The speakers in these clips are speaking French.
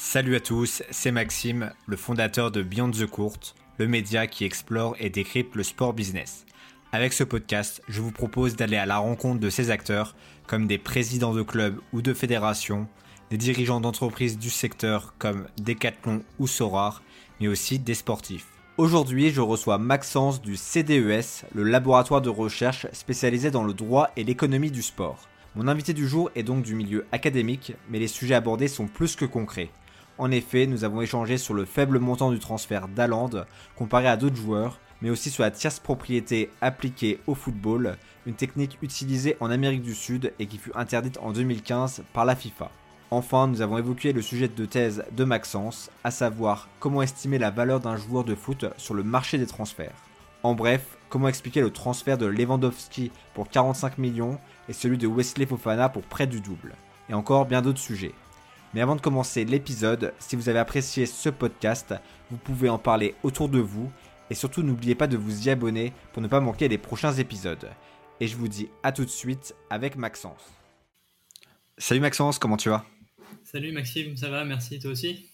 Salut à tous, c'est Maxime, le fondateur de Beyond the Court, le média qui explore et décrypte le sport business. Avec ce podcast, je vous propose d'aller à la rencontre de ces acteurs, comme des présidents de clubs ou de fédérations, des dirigeants d'entreprises du secteur comme Decathlon ou Sorar, mais aussi des sportifs. Aujourd'hui, je reçois Maxence du CDES, le laboratoire de recherche spécialisé dans le droit et l'économie du sport. Mon invité du jour est donc du milieu académique, mais les sujets abordés sont plus que concrets. En effet, nous avons échangé sur le faible montant du transfert d'Aland comparé à d'autres joueurs, mais aussi sur la tierce propriété appliquée au football, une technique utilisée en Amérique du Sud et qui fut interdite en 2015 par la FIFA. Enfin, nous avons évoqué le sujet de thèse de Maxence, à savoir comment estimer la valeur d'un joueur de foot sur le marché des transferts. En bref, comment expliquer le transfert de Lewandowski pour 45 millions et celui de Wesley Fofana pour près du double. Et encore bien d'autres sujets. Mais avant de commencer l'épisode, si vous avez apprécié ce podcast, vous pouvez en parler autour de vous et surtout n'oubliez pas de vous y abonner pour ne pas manquer les prochains épisodes. Et je vous dis à tout de suite avec Maxence. Salut Maxence, comment tu vas? Salut Maxime, ça va, merci, toi aussi?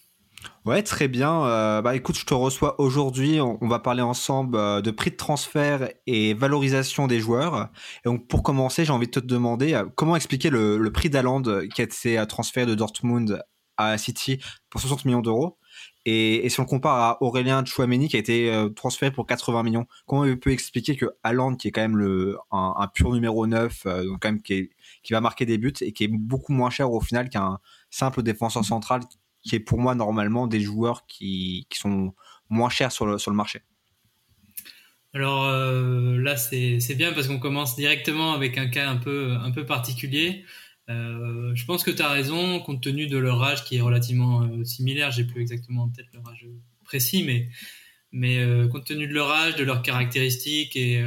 Ouais, très bien. Euh, bah écoute, je te reçois aujourd'hui. On, va parler ensemble euh, de prix de transfert et valorisation des joueurs. Et donc pour commencer, j'ai envie de te demander euh, comment expliquer le, prix d'Aland qui a été transféré de Dortmund à City pour 60 millions d'euros? Et, si on compare à Aurélien Chouameni qui a été transféré pour 80 millions, comment on peut expliquer que Haaland, qui est quand même le, un, pur numéro 9, donc quand même qui, qui va marquer des buts et qui est beaucoup moins cher au final qu'un simple défenseur central qui est pour moi normalement des joueurs qui, qui sont moins chers sur le, sur le marché. Alors euh, là, c'est bien parce qu'on commence directement avec un cas un peu, un peu particulier. Euh, je pense que tu as raison, compte tenu de leur âge qui est relativement euh, similaire. J'ai plus exactement peut-être leur âge précis, mais, mais compte tenu de leur âge, de leurs caractéristiques et,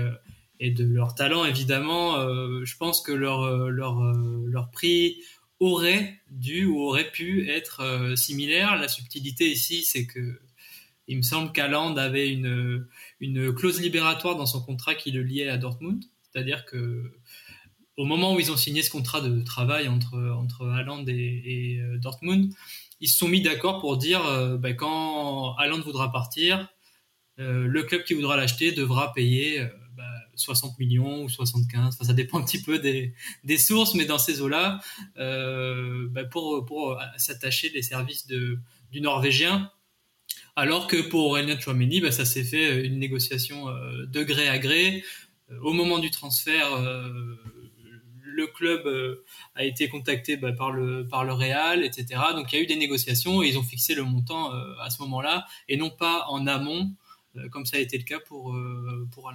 et de leur talent, évidemment, je pense que leur, leur, leur prix aurait dû ou aurait pu être euh, similaire. La subtilité ici, c'est que il me semble qu'Aland avait une, clause libératoire dans son contrat qui le liait à Dortmund. C'est-à-dire que au moment où ils ont signé ce contrat de travail entre, entre et, euh, Dortmund, ils se sont mis d'accord pour dire euh, bah, quand Haaland voudra partir, le club qui voudra l'acheter devra payer 60 millions ou 75, enfin, ça dépend un petit peu des, sources, mais dans ces eaux-là, euh, bah, pour, pour s'attacher des services du Norvégien. Alors que pour Aurélien Chouameni, bah, ça s'est fait euh, une négociation euh, de gré à gré. Au moment du transfert, le club a été contacté bah, par le Real, etc. Donc il y a eu des négociations et ils ont fixé le montant à ce moment-là et non pas en amont, comme ça a été le cas pour pour.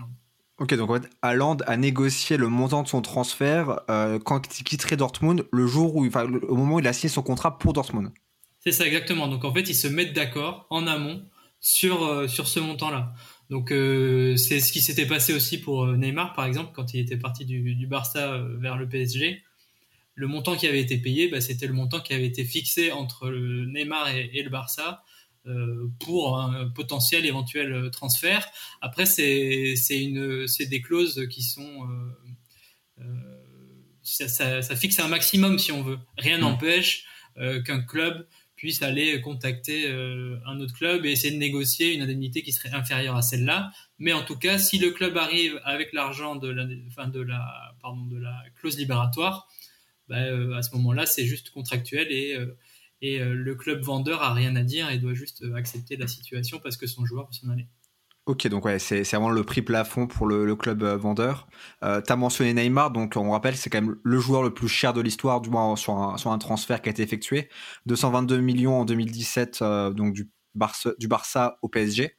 Ok, donc en fait, Haaland a négocié le montant de son transfert euh, quand il quitterait Dortmund le jour où, enfin, au moment où il a signé son contrat pour Dortmund. C'est ça exactement. Donc en fait, ils se mettent d'accord en amont sur euh, sur ce montant-là. Donc euh, c'est ce qui s'était passé aussi pour Neymar par exemple quand il était parti du, du Barça vers le PSG. Le montant qui avait été payé, bah, c'était le montant qui avait été fixé entre Neymar et le Barça pour un potentiel éventuel euh, transfert. Après, c'est des clauses qui sont euh, ça, ça, ça, fixe un maximum si on veut. Rien mm. n'empêche qu'un club puisse aller contacter un autre club et essayer de négocier une indemnité qui serait inférieure à celle-là. Mais en tout cas, si le club arrive avec l'argent de la, enfin de la, pardon, de la clause libératoire, bah, à ce moment-là, c'est juste contractuel et et euh, le club vendeur a rien à dire et doit juste euh, accepter la situation parce que son joueur peut s'en aller. Ok, donc ouais, c'est vraiment le prix plafond pour le, club euh, vendeur. Tu as mentionné Neymar, donc on rappelle, c'est quand même le joueur le plus cher de l'histoire, du moins sur un, transfert qui a été effectué. 222 millions en 2017, donc du Barça, au PSG.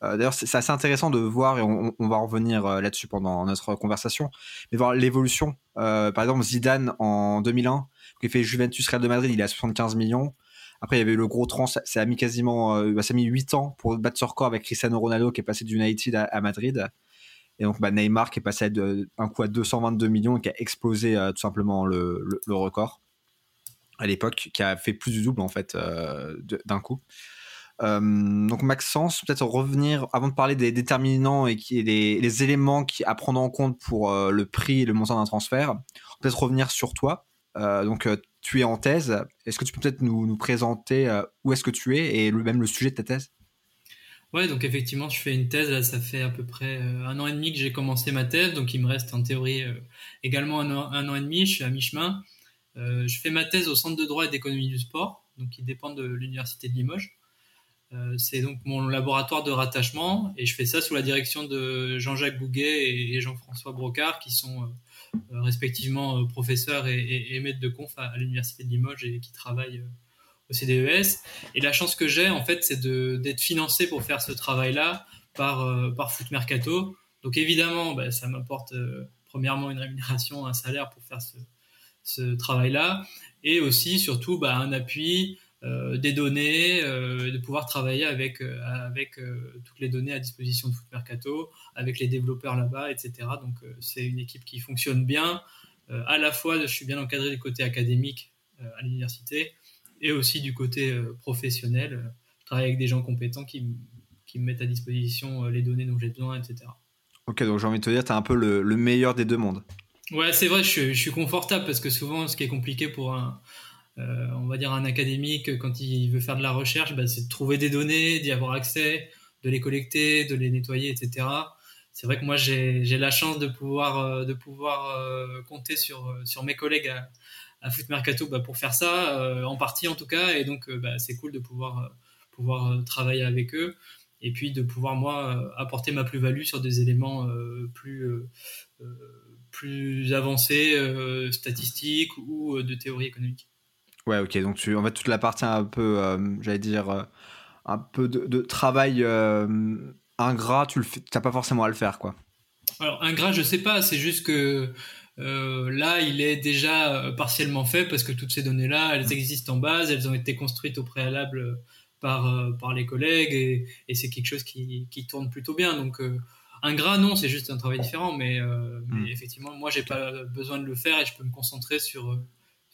D'ailleurs, c'est assez intéressant de voir, et on va revenir là-dessus pendant notre conversation, mais voir l'évolution. par exemple, Zidane en 2001, qui fait Juventus Real de Madrid, il est à 75 millions. Après, il y avait le gros trans, ça a mis quasiment, euh, bah, ça a mis 8 ans pour battre ce record avec Cristiano Ronaldo qui est passé d'United à, à, Madrid. Et donc, bah, Neymar qui est passé un coup à 222 millions et qui a explosé euh, tout simplement le, record à l'époque, qui a fait plus du double en fait euh, d'un coup. donc Maxence, peut-être revenir avant de parler des déterminants et qui, les, éléments à prendre en compte pour le prix et le montant d'un transfert, peut-être revenir sur toi. Euh, donc, euh, tu es en thèse. Est-ce que tu peux peut-être nous, présenter où est-ce que tu es et même le sujet de ta thèse? Ouais, donc effectivement, je fais une thèse. Là, ça fait à peu près un an et demi que j'ai commencé ma thèse. Donc, il me reste en théorie également un an, et demi. Je suis à mi-chemin. je fais ma thèse au Centre de droit et d'économie du sport, donc qui dépend de l'Université de Limoges. Euh, c'est donc mon laboratoire de rattachement et je fais ça sous la direction de Jean-Jacques Bouguet et Jean-François Brocard qui sont euh, euh, respectivement professeurs et, maîtres de conf à, l'université de Limoges et qui travaillent au CDES. Et la chance que j'ai en fait, c'est d'être financé pour faire ce travail-là par par Foot Mercato. Donc évidemment, bah, ça m'apporte premièrement une rémunération, un salaire pour faire ce, ce travail-là et aussi surtout bah, un appui euh, des données, euh, de pouvoir travailler avec, euh, avec toutes les données à disposition de Foot Mercato, avec les développeurs là-bas, etc. Donc c'est une équipe qui fonctionne bien. à la fois, je suis bien encadré du côté académique à l'université et aussi du côté professionnel. Je travaille avec des gens compétents qui, qui me mettent à disposition les données dont j'ai besoin, etc. Ok, donc j'ai envie de te dire, tu es un peu le, le, meilleur des deux mondes. Ouais, c'est vrai, je, je, suis confortable parce que souvent, ce qui est compliqué pour un, euh, on va dire un académique quand il veut faire de la recherche, bah, c'est de trouver des données, d'y avoir accès, de les collecter, de les nettoyer, etc. C'est vrai que moi j'ai la chance de pouvoir euh, euh, compter sur mes collègues à, à Foot Mercato bah, pour faire ça, en partie en tout cas, et donc bah, c'est cool de pouvoir travailler avec eux et puis de pouvoir moi apporter ma plus-value sur des éléments plus avancés, statistiques ou de théorie économique. Ouais, ok. Donc, tu, en fait, toute la partie un peu, euh, j'allais dire, euh, un peu de, travail euh, ingrat, tu n'as pas forcément à le faire, quoi. Alors, ingrat, je sais pas. C'est juste que là, il est déjà partiellement fait parce que toutes ces données-là, elles existent en base, elles ont été construites au préalable par, par les collègues et, et c'est quelque chose qui, qui, tourne plutôt bien. Donc, ingrat, non, c'est juste un travail différent. Mais, mais effectivement, moi, j'ai pas besoin de le faire et je peux me concentrer sur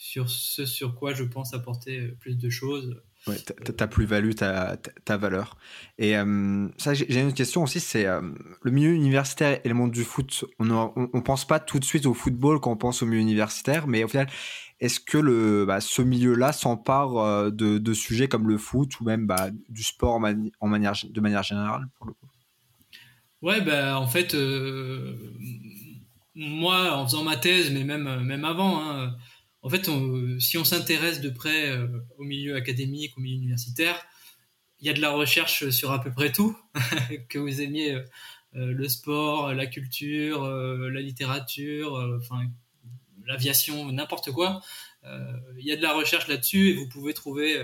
sur ce sur quoi je pense apporter euh, plus de choses. Ouais, ta plus-value, ta, valeur. Et euh, ça, j'ai une question aussi, c'est euh, le milieu universitaire et le monde du foot. On ne pense pas tout de suite au football quand on pense au milieu universitaire, mais au final, est-ce que le, bah, ce milieu-là s'empare de, de, sujets comme le foot ou même bah, du sport en, en, manière, de manière générale pour le coup? Ouais, bah, en fait, moi, en faisant ma thèse, mais même, même avant, hein, en fait, si on s'intéresse de près euh, au milieu académique, au milieu universitaire, il y a de la recherche sur à peu près tout, que vous aimiez euh, euh, le sport, la culture, la littérature, l'aviation, n'importe quoi. Il y a de la recherche là-dessus et vous pouvez trouver,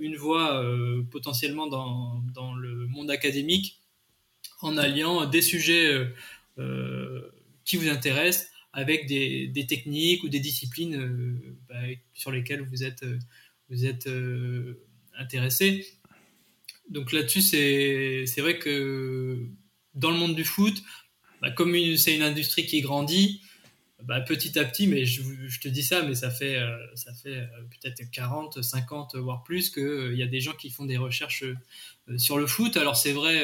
une voie potentiellement dans, le monde académique en alliant des sujets qui vous intéressent avec des, techniques ou des disciplines euh, bah, sur lesquelles vous êtes, euh, vous êtes euh, intéressé. Donc là-dessus, c'est vrai que dans le monde du foot, bah, comme c'est une industrie qui grandit, bah, petit à petit, mais je, je, te dis ça, mais ça fait, ça fait peut-être 40, 50, voire plus, qu'il y a des gens qui font des recherches sur le foot. Alors c'est vrai,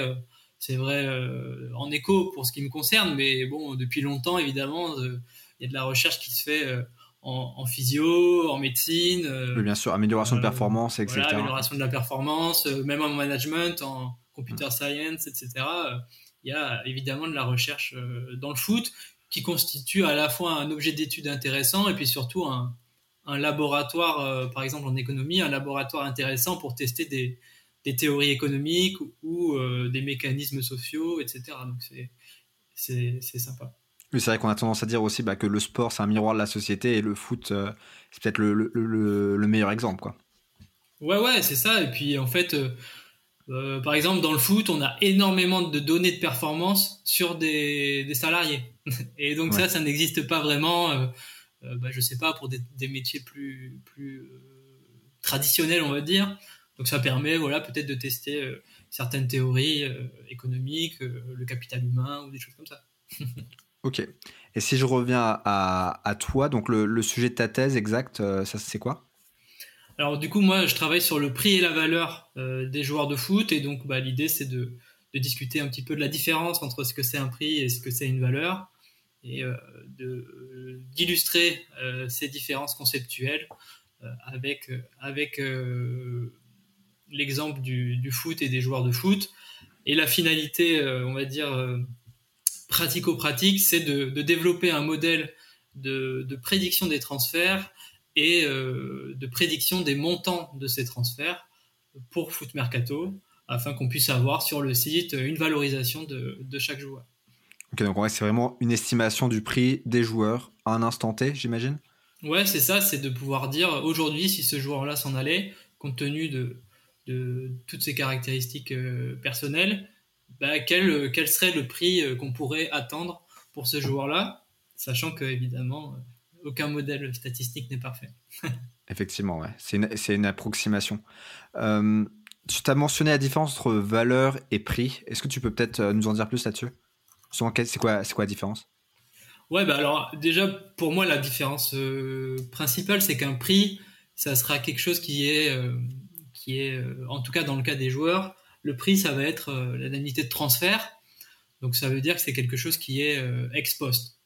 c'est vrai euh, en écho pour ce qui me concerne, mais bon, depuis longtemps, évidemment, euh, il y a de la recherche qui se fait euh, en, physio, en médecine. bien sûr, amélioration de performance, etc. Voilà, amélioration de la performance, même en management, en computer science, etc. Il y a évidemment de la recherche dans le foot qui constitue à la fois un objet d'étude intéressant et puis surtout un, un laboratoire, par exemple en économie, un laboratoire intéressant pour tester des, des théories économiques ou, euh, des mécanismes sociaux, etc. Donc c'est sympa. Oui, c'est vrai qu'on a tendance à dire aussi bah, que le sport, c'est un miroir de la société et le foot, euh, c'est peut-être le, le, le, meilleur exemple. Quoi. Ouais, ouais, c'est ça. Et puis en fait, euh, par exemple, dans le foot, on a énormément de données de performance sur des, des salariés. Et donc ça, ça n'existe pas vraiment, bah, je sais pas, pour des, des métiers plus, plus traditionnels, on va dire. Donc ça permet voilà, peut-être de tester euh, certaines théories euh, économiques, euh, le capital humain ou des choses comme ça. ok. Et si je reviens à, toi, donc le, sujet de ta thèse exact, ça c'est quoi? Alors du coup, moi je travaille sur le prix et la valeur des joueurs de foot et donc bah, l'idée c'est de, discuter un petit peu de la différence entre ce que c'est un prix et ce que c'est une valeur. et d'illustrer ces différences conceptuelles avec, avec l'exemple du, foot et des joueurs de foot. Et la finalité, on va dire, pratico-pratique, c'est de, développer un modèle de, prédiction des transferts et de prédiction des montants de ces transferts pour Foot Mercato afin qu'on puisse avoir sur le site une valorisation de, chaque joueur. Ok, donc c'est vraiment une estimation du prix des joueurs à un instant T, j'imagine? Ouais, c'est ça, c'est de pouvoir dire aujourd'hui si ce joueur-là s'en allait, compte tenu de, de toutes ses caractéristiques euh, personnelles, bah, quel, quel, serait le prix euh, qu'on pourrait attendre pour ce joueur-là, sachant que évidemment euh, aucun modèle statistique n'est parfait. Effectivement, ouais. c'est une, une, approximation. Euh, tu t'as mentionné la différence entre valeur et prix. Est-ce que tu peux peut-être euh, nous en dire plus là-dessus? C'est quoi, quoi la différence? Ouais, bah alors déjà pour moi la différence euh, principale c'est qu'un prix ça sera quelque chose qui est euh, qui est en tout cas dans le cas des joueurs le prix ça va être l'indemnité de transfert donc ça veut dire que c'est quelque chose qui est ex post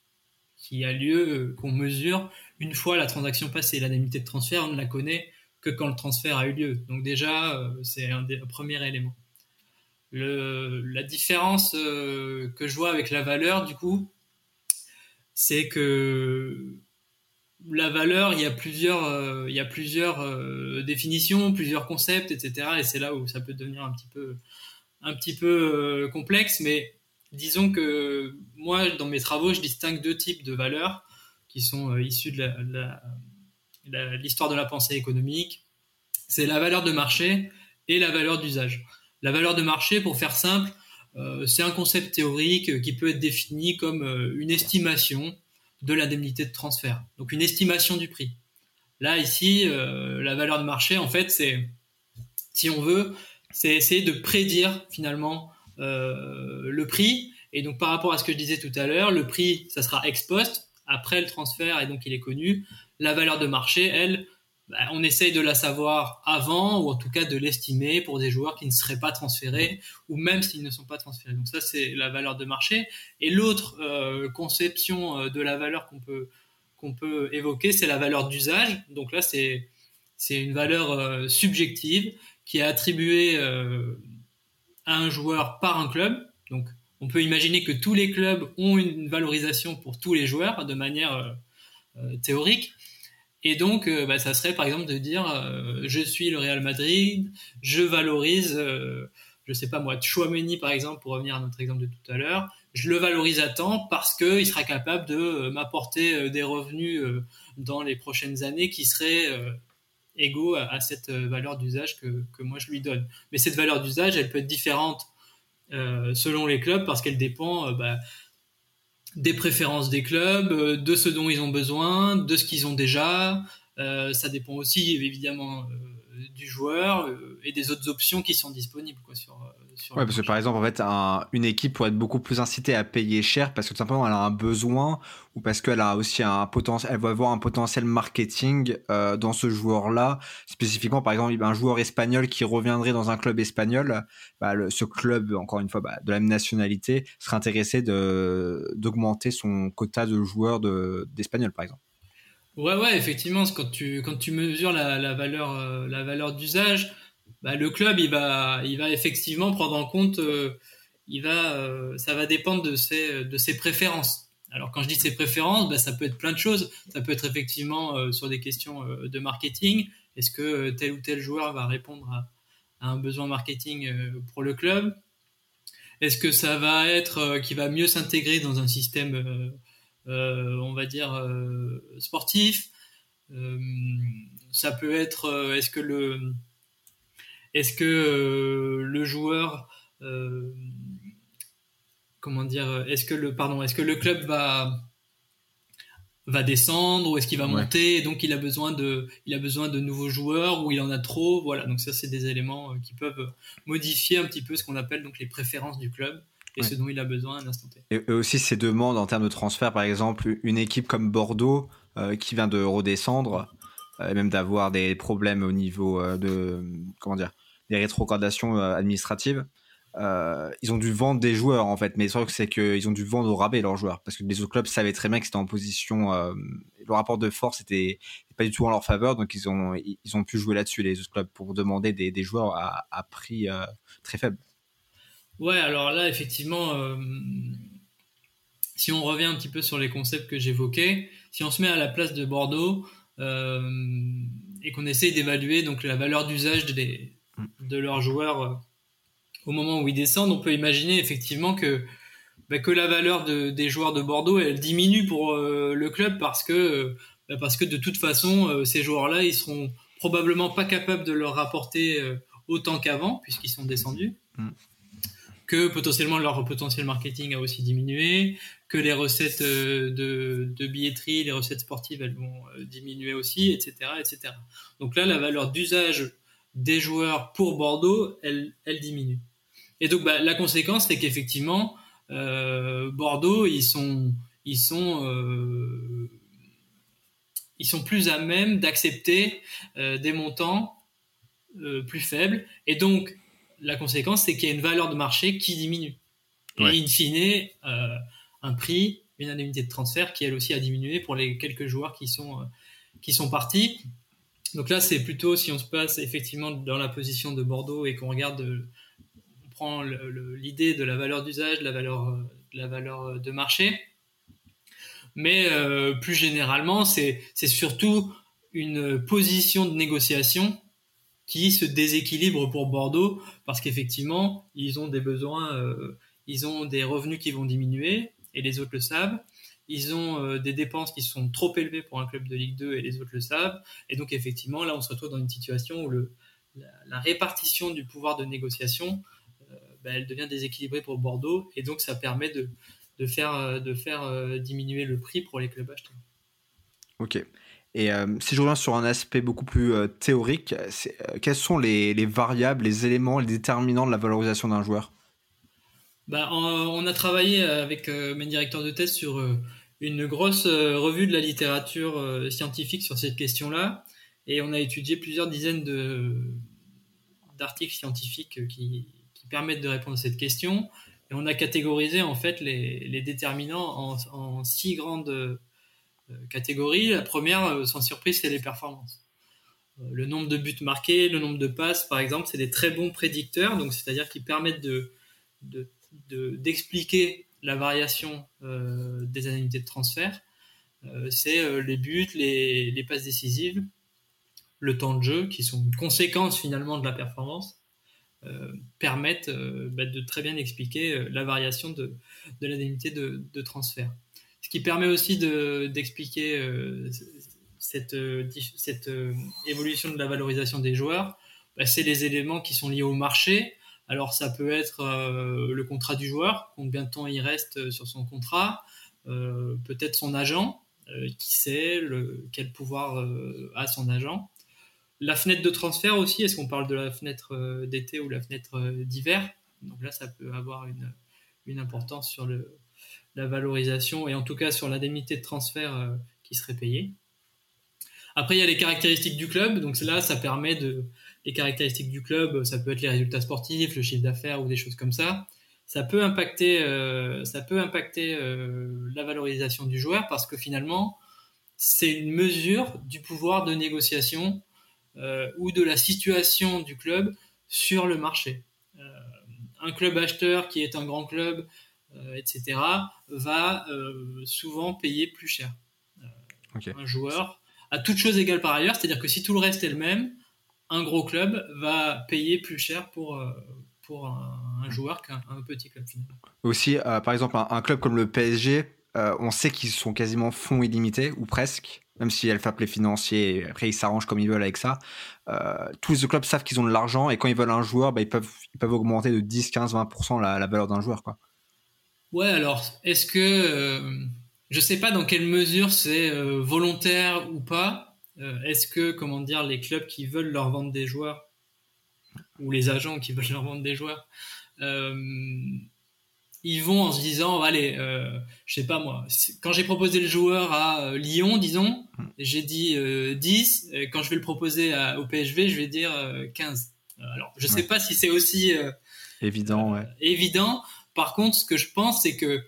qui a lieu qu'on mesure une fois la transaction passée l'indemnité de transfert on la connaît que quand le transfert a eu lieu. Donc déjà, euh, c'est un, des, premier élément. la différence euh, que je vois avec la valeur, du coup, c'est que la valeur, il y a plusieurs, euh, il y a plusieurs définitions, plusieurs concepts, etc. Et c'est là où ça peut devenir un petit peu, un petit peu complexe. Mais disons que moi, dans mes travaux, je distingue deux types de valeurs qui sont issues de l'histoire de la pensée économique, c'est la valeur de marché et la valeur d'usage. La valeur de marché, pour faire simple, euh, c'est un concept théorique qui peut être défini comme euh, une estimation de l'indemnité de transfert, donc une estimation du prix. Là, ici, euh, la valeur de marché, en fait, c'est, si on veut, c'est essayer de prédire finalement le prix. Et donc, par rapport à ce que je disais tout à l'heure, le prix, ça sera ex post, après le transfert, et donc il est connu la valeur de marché, elle, bah, on essaye de la savoir avant ou en tout cas de l'estimer pour des joueurs qui ne seraient pas transférés ou même s'ils ne sont pas transférés. Donc ça c'est la valeur de marché. Et l'autre euh, conception euh, de la valeur qu'on peut qu'on peut évoquer, c'est la valeur d'usage. Donc là c'est c'est une valeur euh, subjective qui est attribuée à un joueur par un club. Donc on peut imaginer que tous les clubs ont une valorisation pour tous les joueurs de manière théorique. Et donc, euh, bah, ça serait par exemple de dire, euh, je suis le Real Madrid, je valorise, euh, je sais pas moi, Chouameni par exemple, pour revenir à notre exemple de tout à l'heure, je le valorise à temps parce qu'il sera capable de m'apporter des revenus dans les prochaines années qui seraient égaux à, cette valeur d'usage que, que, moi je lui donne. Mais cette valeur d'usage, elle peut être différente selon les clubs parce qu'elle dépend bah, des préférences des clubs, euh, de ce dont ils ont besoin, de ce qu'ils ont déjà. Euh, ça dépend aussi évidemment euh, du joueur et des autres options qui sont disponibles quoi, sur, ouais, parce que par exemple, en fait, une équipe pourrait être beaucoup plus incitée à payer cher parce que tout simplement elle a un besoin ou parce qu'elle a aussi un potentiel, elle va avoir un potentiel marketing euh, dans ce joueur-là. Spécifiquement, par exemple, un joueur espagnol qui reviendrait dans un club espagnol, bah, ce club, encore une fois, bah, de la même nationalité, serait intéressé de d'augmenter son quota de joueurs de d'espagnol, par exemple. Ouais, ouais, effectivement, quand tu quand tu mesures la, la valeur euh, la valeur d'usage bah, le club il va effectivement prendre en compte euh, il va euh, ça va dépendre de ses préférences. Alors quand je dis ses préférences bah, ça peut être plein de choses. Ça peut être effectivement euh, sur des questions de marketing. Est-ce que tel ou tel joueur va répondre à, un besoin marketing pour le club? Est-ce que ça va être qui va mieux s'intégrer dans un système on va dire sportif? Ça peut être est-ce que le est-ce que euh, le joueur, euh, comment dire, est-ce que le, pardon, est-ce que le club va va descendre ou est-ce qu'il va monter et donc il a besoin de il a besoin de nouveaux joueurs ou il en a trop? Voilà donc ça c'est des éléments euh, qui peuvent modifier un petit peu ce qu'on appelle donc les préférences du club et ce dont il a besoin à l'instant T. Et aussi ces demandes en termes de transfert par exemple une équipe comme Bordeaux qui vient de redescendre et même d'avoir des problèmes au niveau de comment dire des rétrogradations euh, administratives. ils ont dû vendre des joueurs en fait, mais le c'est qu'ils ont dû vendre au rabais leurs joueurs parce que les autres clubs savaient très bien qu'ils étaient en position. le rapport de force était pas du tout en leur faveur, donc ils ont ils ont pu jouer là-dessus les autres clubs pour demander des, des joueurs à, prix très faible. Ouais, alors là effectivement si on revient un petit peu sur les concepts que j'évoquais, si on se met à la place de Bordeaux euh, et qu'on essaye d'évaluer donc la valeur d'usage de, de leurs joueurs euh, au moment où ils descendent, on peut imaginer effectivement que bah, que la valeur de, des joueurs de Bordeaux elle diminue pour euh, le club parce que bah, parce que de toute façon ces joueurs-là ils seront probablement pas capables de leur rapporter autant qu'avant puisqu'ils sont descendus. Mm que potentiellement leur potentiel marketing a aussi diminué, que les recettes euh, de, billetterie, les recettes sportives, elles vont euh, diminuer aussi, etc., etc. Donc là, la valeur d'usage des joueurs pour Bordeaux, elle, elle diminue. Et donc, bah, la conséquence, c'est qu'effectivement, euh, Bordeaux, ils sont, ils sont, ils sont plus à même d'accepter des montants plus faibles. Et donc, la conséquence, c'est qu'il y a une valeur de marché qui diminue. Et in fine, euh, un prix, une indemnité de transfert qui elle aussi a diminué pour les quelques joueurs qui sont, euh, qui sont partis. Donc là, c'est plutôt si on se passe effectivement dans la position de Bordeaux et qu'on regarde, euh, on prend l'idée de la valeur d'usage, la valeur, de la valeur de marché. Mais plus généralement, c'est surtout une position de négociation qui se déséquilibre pour Bordeaux parce qu'effectivement, ils ont des besoins, euh, ils ont des revenus qui vont diminuer et les autres le savent. Ils ont euh, des dépenses qui sont trop élevées pour un club de Ligue 2 et les autres le savent. Et donc, effectivement, là, on se retrouve dans une situation où le, la, répartition du pouvoir de négociation, euh, bah, elle devient déséquilibrée pour Bordeaux. Et donc, ça permet de, de faire, de faire diminuer le prix pour les clubs acheteurs. Ok. Et euh, si je reviens sur un aspect beaucoup plus euh, théorique, euh, quels sont les, variables, les éléments, les déterminants de la valorisation d'un joueur? Bah, on, a travaillé avec mes directeurs de thèse sur une grosse revue de la littérature scientifique sur cette question-là, et on a étudié plusieurs dizaines d'articles scientifiques qui, permettent de répondre à cette question, et on a catégorisé en fait les, déterminants en, six grandes euh, catégories. La première, euh, sans surprise, c'est les performances. Euh, le nombre de buts marqués, le nombre de passes, par exemple, c'est des très bons prédicteurs, donc c'est-à-dire qu'ils permettent de, d'expliquer la variation des indemnités de transfert. c'est les buts, les, passes décisives, le temps de jeu, qui sont une conséquence finalement de la performance, permettent bah, de très bien expliquer la variation de, de l'indemnité de transfert. Ce qui permet aussi d'expliquer euh, cette, euh, euh, évolution de la valorisation des joueurs, bah, c'est les éléments qui sont liés au marché. Alors ça peut être le contrat du joueur, combien de temps il reste sur son contrat, peut-être son agent, qui sait quel pouvoir a son agent. La fenêtre de transfert aussi, est-ce qu'on parle de la fenêtre d'été ou la fenêtre d'hiver? Donc là, ça peut avoir une, une importance sur la valorisation et en tout cas sur l'indemnité de transfert euh, qui serait payée. Après, il y a les caractéristiques du club. Donc là, ça permet de les caractéristiques du club, ça peut être les résultats sportifs, le chiffre d'affaires ou des choses comme ça. Ça peut impacter, euh, ça peut impacter euh, la valorisation du joueur parce que finalement, c'est une mesure du pouvoir de négociation ou de la situation du club sur le marché. un club acheteur qui est un grand club euh, etc., va euh, souvent payer plus cher. Euh, un joueur, à toute chose égale par ailleurs, c'est-à-dire que si tout le reste est le même, un gros club va payer plus cher pour, pour un, joueur qu'un petit club finalement. Aussi, par exemple, un, club comme le PSG, on sait qu'ils sont quasiment fonds illimités, ou presque, même si le les financiers, après ils s'arrangent comme ils veulent avec ça. tous les clubs savent qu'ils ont de l'argent et quand ils veulent un joueur, bah, ils, peuvent, ils peuvent augmenter de 10, 15, 20% la, la valeur d'un joueur. Quoi. Ouais, alors, est-ce que. Euh, je sais pas dans quelle mesure c'est euh, volontaire ou pas. Euh, est-ce que, comment dire, les clubs qui veulent leur vendre des joueurs, ou les agents qui veulent leur vendre des joueurs, ils vont en se disant, allez, je sais pas moi, quand j'ai proposé le joueur à Lyon, disons, j'ai dit 10, et quand je vais le proposer au PSV, je vais dire 15. Alors, je sais pas si c'est aussi évident. Ouais. Évident. Par contre, ce que je pense, c'est que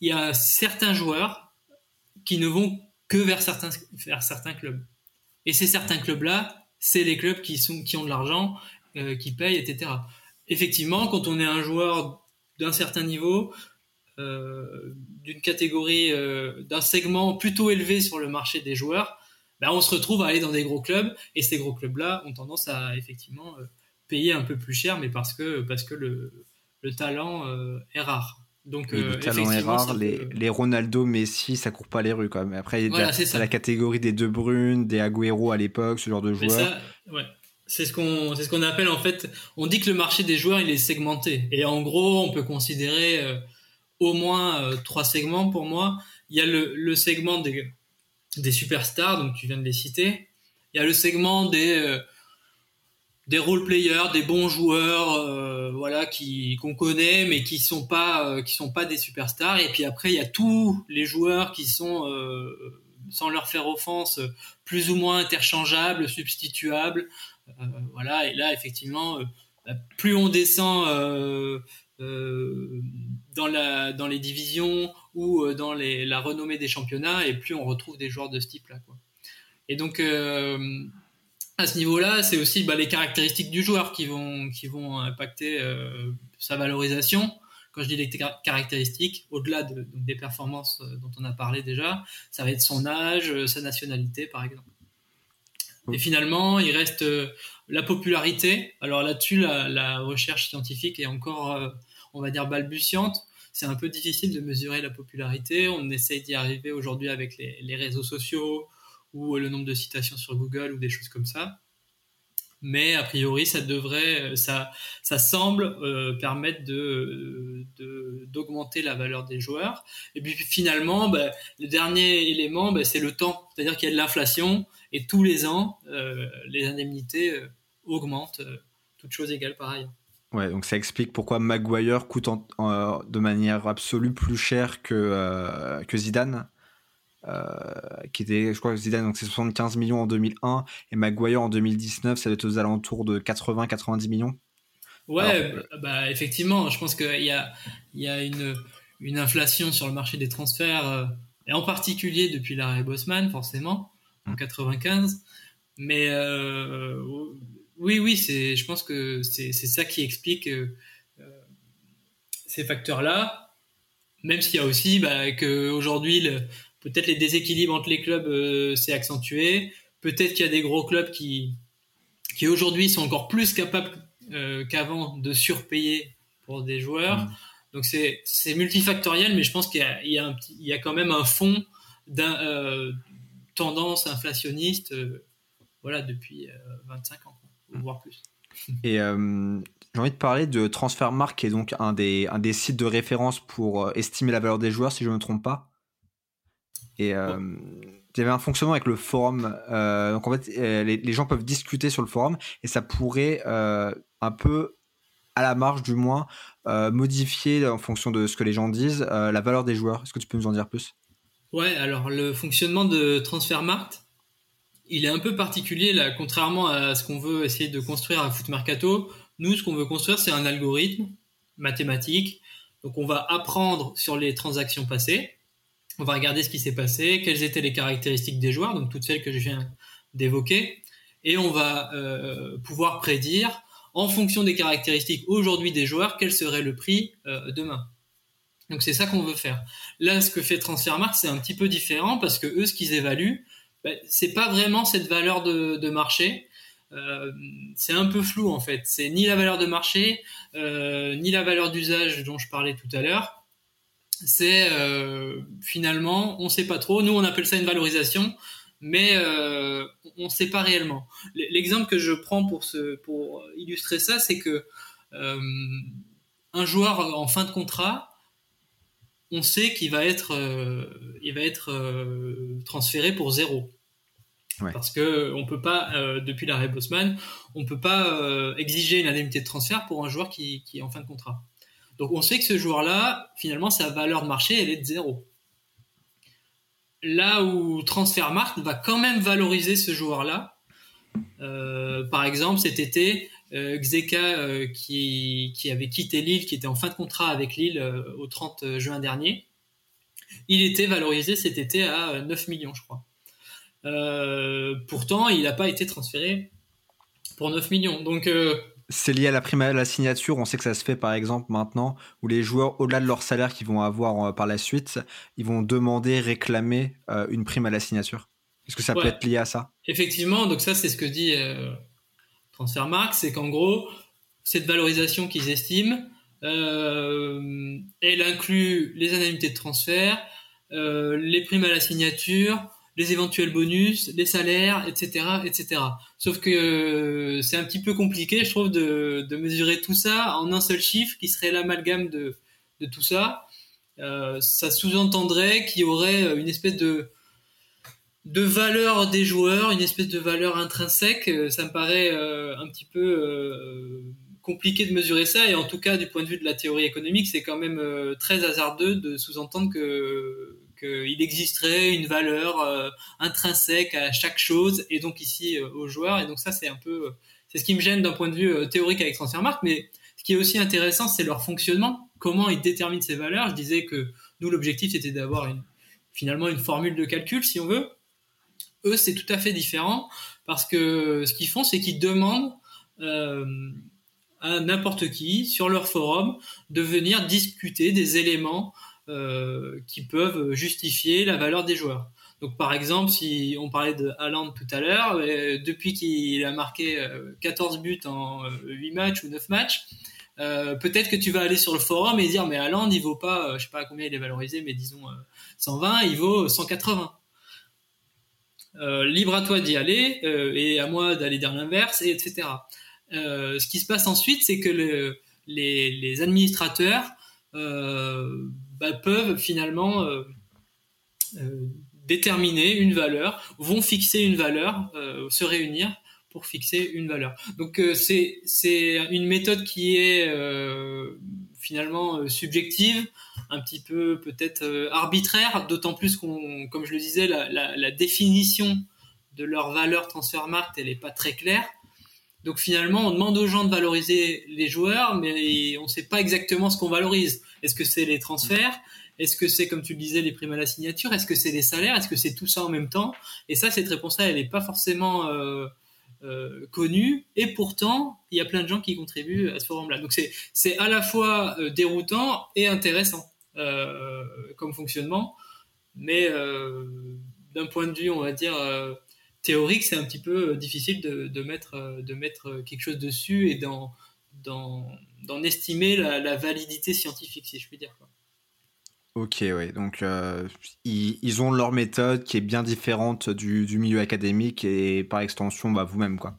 il y a certains joueurs qui ne vont que vers certains, clubs. Et ces certains clubs-là, c'est les clubs qui, sont, qui ont de l'argent, euh, qui payent, etc. Effectivement, quand on est un joueur d'un certain niveau, euh, d'une catégorie, euh, d'un segment plutôt élevé sur le marché des joueurs, ben on se retrouve à aller dans des gros clubs et ces gros clubs-là ont tendance à effectivement payer un peu plus cher, mais parce que, parce que le talent est rare. Donc, le talent est rare. Les, les, Ronaldo, Messi, ça court pas les rues quand même. Après, il y a la catégorie des De Bruyne, des Agüero à l'époque, ce genre de joueurs. ouais. C'est ce qu'on c'est ce qu'on appelle en fait. On dit que le marché des joueurs il est segmenté. Et en gros, on peut considérer euh, au moins euh, trois segments pour moi. Il y a le, le segment des des superstars, donc tu viens de les citer. Il y a le segment des euh, des role players, des bons joueurs, euh, voilà, qui qu'on connaît, mais qui sont pas euh, qui sont pas des superstars. Et puis après, il y a tous les joueurs qui sont, euh, sans leur faire offense, plus ou moins interchangeables, substituables. voilà. Et là, effectivement, bah, plus on descend dans la dans les divisions ou dans les, la renommée des championnats, et plus on retrouve des joueurs de ce type-là, quoi. Et donc à ce niveau-là, c'est aussi bah, les caractéristiques du joueur qui vont, qui vont impacter euh, sa valorisation. Quand je dis les caractéristiques, au-delà de, des performances euh, dont on a parlé déjà, ça va être son âge, euh, sa nationalité, par exemple. Et finalement, il reste la popularité. Alors là-dessus, la, recherche scientifique est encore, on va dire, balbutiante. C'est un peu difficile de mesurer la popularité. On essaye d'y arriver aujourd'hui avec les, les réseaux sociaux, ou le nombre de citations sur Google ou des choses comme ça. Mais a priori, ça devrait, ça, ça semble euh, permettre de, d'augmenter la valeur des joueurs. Et puis finalement, bah, le dernier élément, bah, c'est le temps. C'est-à-dire qu'il y a de l'inflation et tous les ans, euh, les indemnités euh, augmentent, toutes choses égales par ailleurs. Ouais, donc ça explique pourquoi Maguire coûte de manière absolue plus cher que, que Zidane. Euh, qui était, je crois que Zidane, donc c'est 75 millions en 2001 et Maguire en 2019, ça va être aux alentours de 80-90 millions. Ouais, bah, effectivement, je pense qu'il y a, y a une, une inflation sur le marché des transferts, euh, et en particulier depuis l'arrêt Bosman, forcément, en 95. Hum. Mais euh, oui, oui, c'est, je pense que c'est, ça qui explique euh, ces facteurs-là. Même s'il y a aussi bah, qu'aujourd'hui, Peut-être les déséquilibres entre les clubs euh, s'est accentué. Peut-être qu'il y a des gros clubs qui, qui aujourd'hui sont encore plus capables euh, qu'avant de surpayer pour des joueurs. Mmh. Donc c'est, c'est multifactoriel, mais je pense qu'il y a, il y a, un petit, il y a quand même un fond d'un euh, tendance inflationniste, voilà, depuis 25 euh, ans, mmh. voire plus. Et j'ai envie de parler de Transfermarkt, qui est donc un des, un des sites de référence pour estimer la valeur des joueurs, si je ne me trompe pas. Et euh, il y avait un fonctionnement avec le forum. Euh, donc en fait, euh, les, gens peuvent discuter sur le forum et ça pourrait un peu, à la marge du moins, modifier en fonction de ce que les gens disent la valeur des joueurs. Est-ce que tu peux nous en dire plus? Ouais, alors le fonctionnement de Transfermarkt, il est un peu particulier là, contrairement à ce qu'on veut essayer de construire à Foot Mercato. Nous, ce qu'on veut construire, c'est un algorithme mathématique. Donc, on va apprendre sur les transactions passées on va regarder ce qui s'est passé, quelles étaient les caractéristiques des joueurs, donc toutes celles que je viens d'évoquer, et on va euh, pouvoir prédire, en fonction des caractéristiques aujourd'hui des joueurs, quel serait le prix euh, demain. Donc c'est ça qu'on veut faire. Là, ce que fait Transfermarkt, c'est un petit peu différent parce que eux, ce qu'ils évaluent, ben, c'est pas vraiment cette valeur de, marché. Euh, c'est un peu flou en fait. C'est ni la valeur de marché, ni la valeur d'usage dont je parlais tout à l'heure c'est euh, finalement, on sait pas trop. Nous, on appelle ça une valorisation, mais euh, on ne sait pas réellement. L'exemple que je prends pour, ce, pour illustrer ça, c'est que euh, un joueur en fin de contrat, on sait qu'il va être, il va être transféré pour zéro. Parce que on peut pas, depuis l'arrêt Bosman, on peut pas exiger une indemnité de transfert pour un joueur qui, qui est en fin de contrat. Donc on sait que ce joueur-là, finalement, sa valeur marché, elle est de zéro. Là où Transfermarkt va quand même valoriser ce joueur-là. Euh, par exemple, cet été, Xeka qui, qui avait quitté Lille, qui était en fin de contrat avec Lille au 30 juin dernier, il était valorisé cet été à 9 millions, je crois. pourtant, il n'a pas été transféré pour 9 millions. Donc, c'est lié à la prime à la signature. On sait que ça se fait par exemple maintenant où les joueurs, au-delà de leur salaire qu'ils vont avoir euh, par la suite, ils vont demander, réclamer euh, une prime à la signature. Est-ce que ça peut être lié à ça? Effectivement, donc ça c'est ce que dit euh, Transfermarkt, c'est qu'en gros, cette valorisation qu'ils estiment, elle inclut les indemnités de transfert, les primes à la signature, les éventuels bonus, les salaires, etc., etc. Sauf que euh, c'est un petit peu compliqué, je trouve, de, mesurer tout ça en un seul chiffre qui serait l'amalgame de, tout ça. Euh, ça sous-entendrait qu'il y aurait une espèce de valeur des joueurs, une espèce de valeur intrinsèque. Euh, ça me paraît un petit peu compliqué de mesurer ça. Et en tout cas, du point de vue de la théorie économique, c'est quand même très hasardeux de sous-entendre que qu'il existerait une valeur euh, intrinsèque à chaque chose et donc ici euh, aux joueurs. Et donc ça, c'est un peu, euh, c'est ce qui me gêne d'un point de vue théorique avec Transfermarkt. Mais ce qui est aussi intéressant, c'est leur fonctionnement, comment ils déterminent ces valeurs. Je disais que nous, l'objectif, c'était d'avoir finalement une formule de calcul, si on veut. Eux, c'est tout à fait différent parce que ce qu'ils font, c'est qu'ils demandent à n'importe qui sur leur forum de venir discuter des éléments euh, qui peuvent justifier la valeur des joueurs. Donc par exemple, si on parlait de Haaland tout à l'heure, euh, depuis qu'il a marqué 14 euh, buts en 8 matchs ou 9 matchs, peut-être que tu vas aller sur le forum et dire mais Haaland il vaut pas, je sais pas combien il est valorisé, mais disons 120, il vaut 180. libre à toi d'y aller et à moi d'aller dire l'inverse, et etc. ce qui se passe ensuite, c'est que le, les, les, administrateurs bah, peuvent finalement euh, euh, déterminer une valeur, vont fixer une valeur, euh, se réunir pour fixer une valeur. Donc c'est c'est une méthode qui est finalement subjective, un petit peu peut-être arbitraire, d'autant plus qu'on, comme je le disais, la, la, la définition de leur valeur transfert market, elle n'est pas très claire. Donc finalement, on demande aux gens de valoriser les joueurs, mais on ne sait pas exactement ce qu'on valorise. Est-ce que c'est les transferts? Est-ce que c'est, comme tu le disais, les primes à la signature? Est-ce que c'est les salaires? Est-ce que c'est tout ça en même temps? Et ça, cette réponse-là, elle n'est pas forcément euh, euh, connue. Et pourtant, il y a plein de gens qui contribuent à ce forum-là. Donc c'est à la fois euh, déroutant et intéressant comme fonctionnement, mais d'un point de vue, on va dire théorique, c'est un petit peu difficile de, mettre, de mettre quelque chose dessus et d'en d'en estimer la, validité scientifique, si je puis dire. Ok, oui. Donc, euh, ils, ont leur méthode qui est bien différente du, milieu académique et par extension, bah, vous-même, quoi.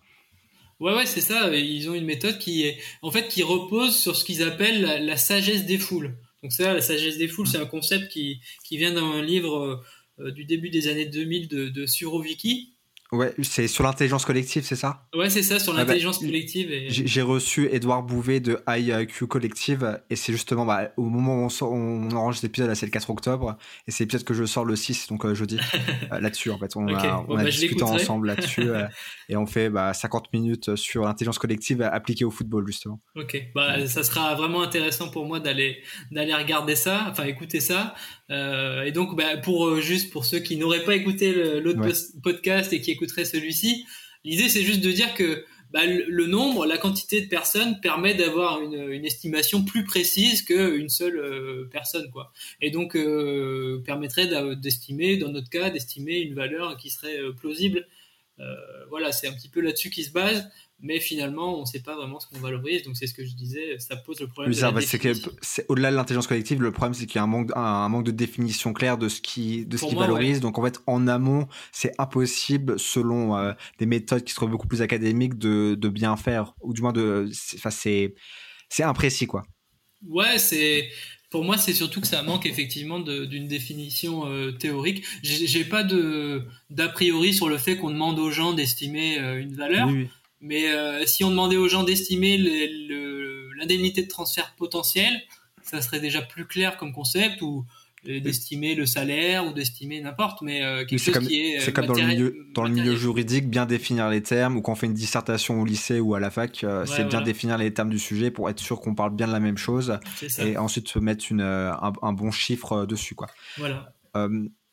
Ouais, ouais, c'est ça. Ils ont une méthode qui est, en fait, qui repose sur ce qu'ils appellent la, sagesse des foules. Donc ça, la sagesse des foules, c'est un concept qui, qui vient d'un livre euh, du début des années 2000 de, de Suroviki, Ouais, c'est sur l'intelligence collective, c'est ça? Ouais, c'est ça, sur ah bah, l'intelligence collective. Et... J'ai reçu Edouard Bouvet de IQ Collective, et c'est justement bah, au moment où on, on enregistre l'épisode, c'est le 4 octobre, et c'est peut-être que je sors le 6, donc euh, jeudi, euh, là-dessus, en fait. On a, on a bah, discuté ensemble là-dessus, euh, et on fait 50 minutes sur l'intelligence collective appliquée au football, justement. Ok, bah, ça sera vraiment intéressant pour moi d'aller regarder ça, enfin écouter ça. Et donc, bah, pour juste pour ceux qui n'auraient pas écouté l'autre podcast et qui écouterait celui-ci. L'idée, c'est juste de dire que bah, le nombre, la quantité de personnes permet d'avoir une, estimation plus précise qu'une seule euh, personne, quoi. Et donc euh, permettrait d'estimer, dans notre cas, d'estimer une valeur qui serait euh, plausible. voilà, c'est un petit peu là-dessus qui se base mais finalement, on ne sait pas vraiment ce qu'on valorise. Donc, c'est ce que je disais, ça pose le problème. c'est au-delà de l'intelligence collective, le problème, c'est qu'il y a un manque, un, manque de définition claire de ce qui, de ce qui valorise. Donc, en fait, en amont, c'est impossible, selon euh, des méthodes qui seraient beaucoup plus académiques, de, de bien faire, ou du moins de, c'est, c'est imprécis, quoi. Ouais, c'est, pour moi, c'est surtout que ça manque effectivement d'une définition euh, théorique. J'ai pas de d'a priori sur le fait qu'on demande aux gens d'estimer euh, une valeur. Oui, oui. Mais euh, si on demandait aux gens d'estimer l'indemnité de transfert potentiel, ça serait déjà plus clair comme concept ou d'estimer le salaire ou d'estimer n'importe, mais quelque chose qui est. C'est comme dans le milieu, dans le milieu juridique, bien définir les termes, ou quand on fait une dissertation au lycée ou à la fac, c'est bien définir les termes du sujet pour être sûr qu'on parle bien de la même chose, et ensuite mettre une, un, un, bon chiffre dessus, quoi. Voilà.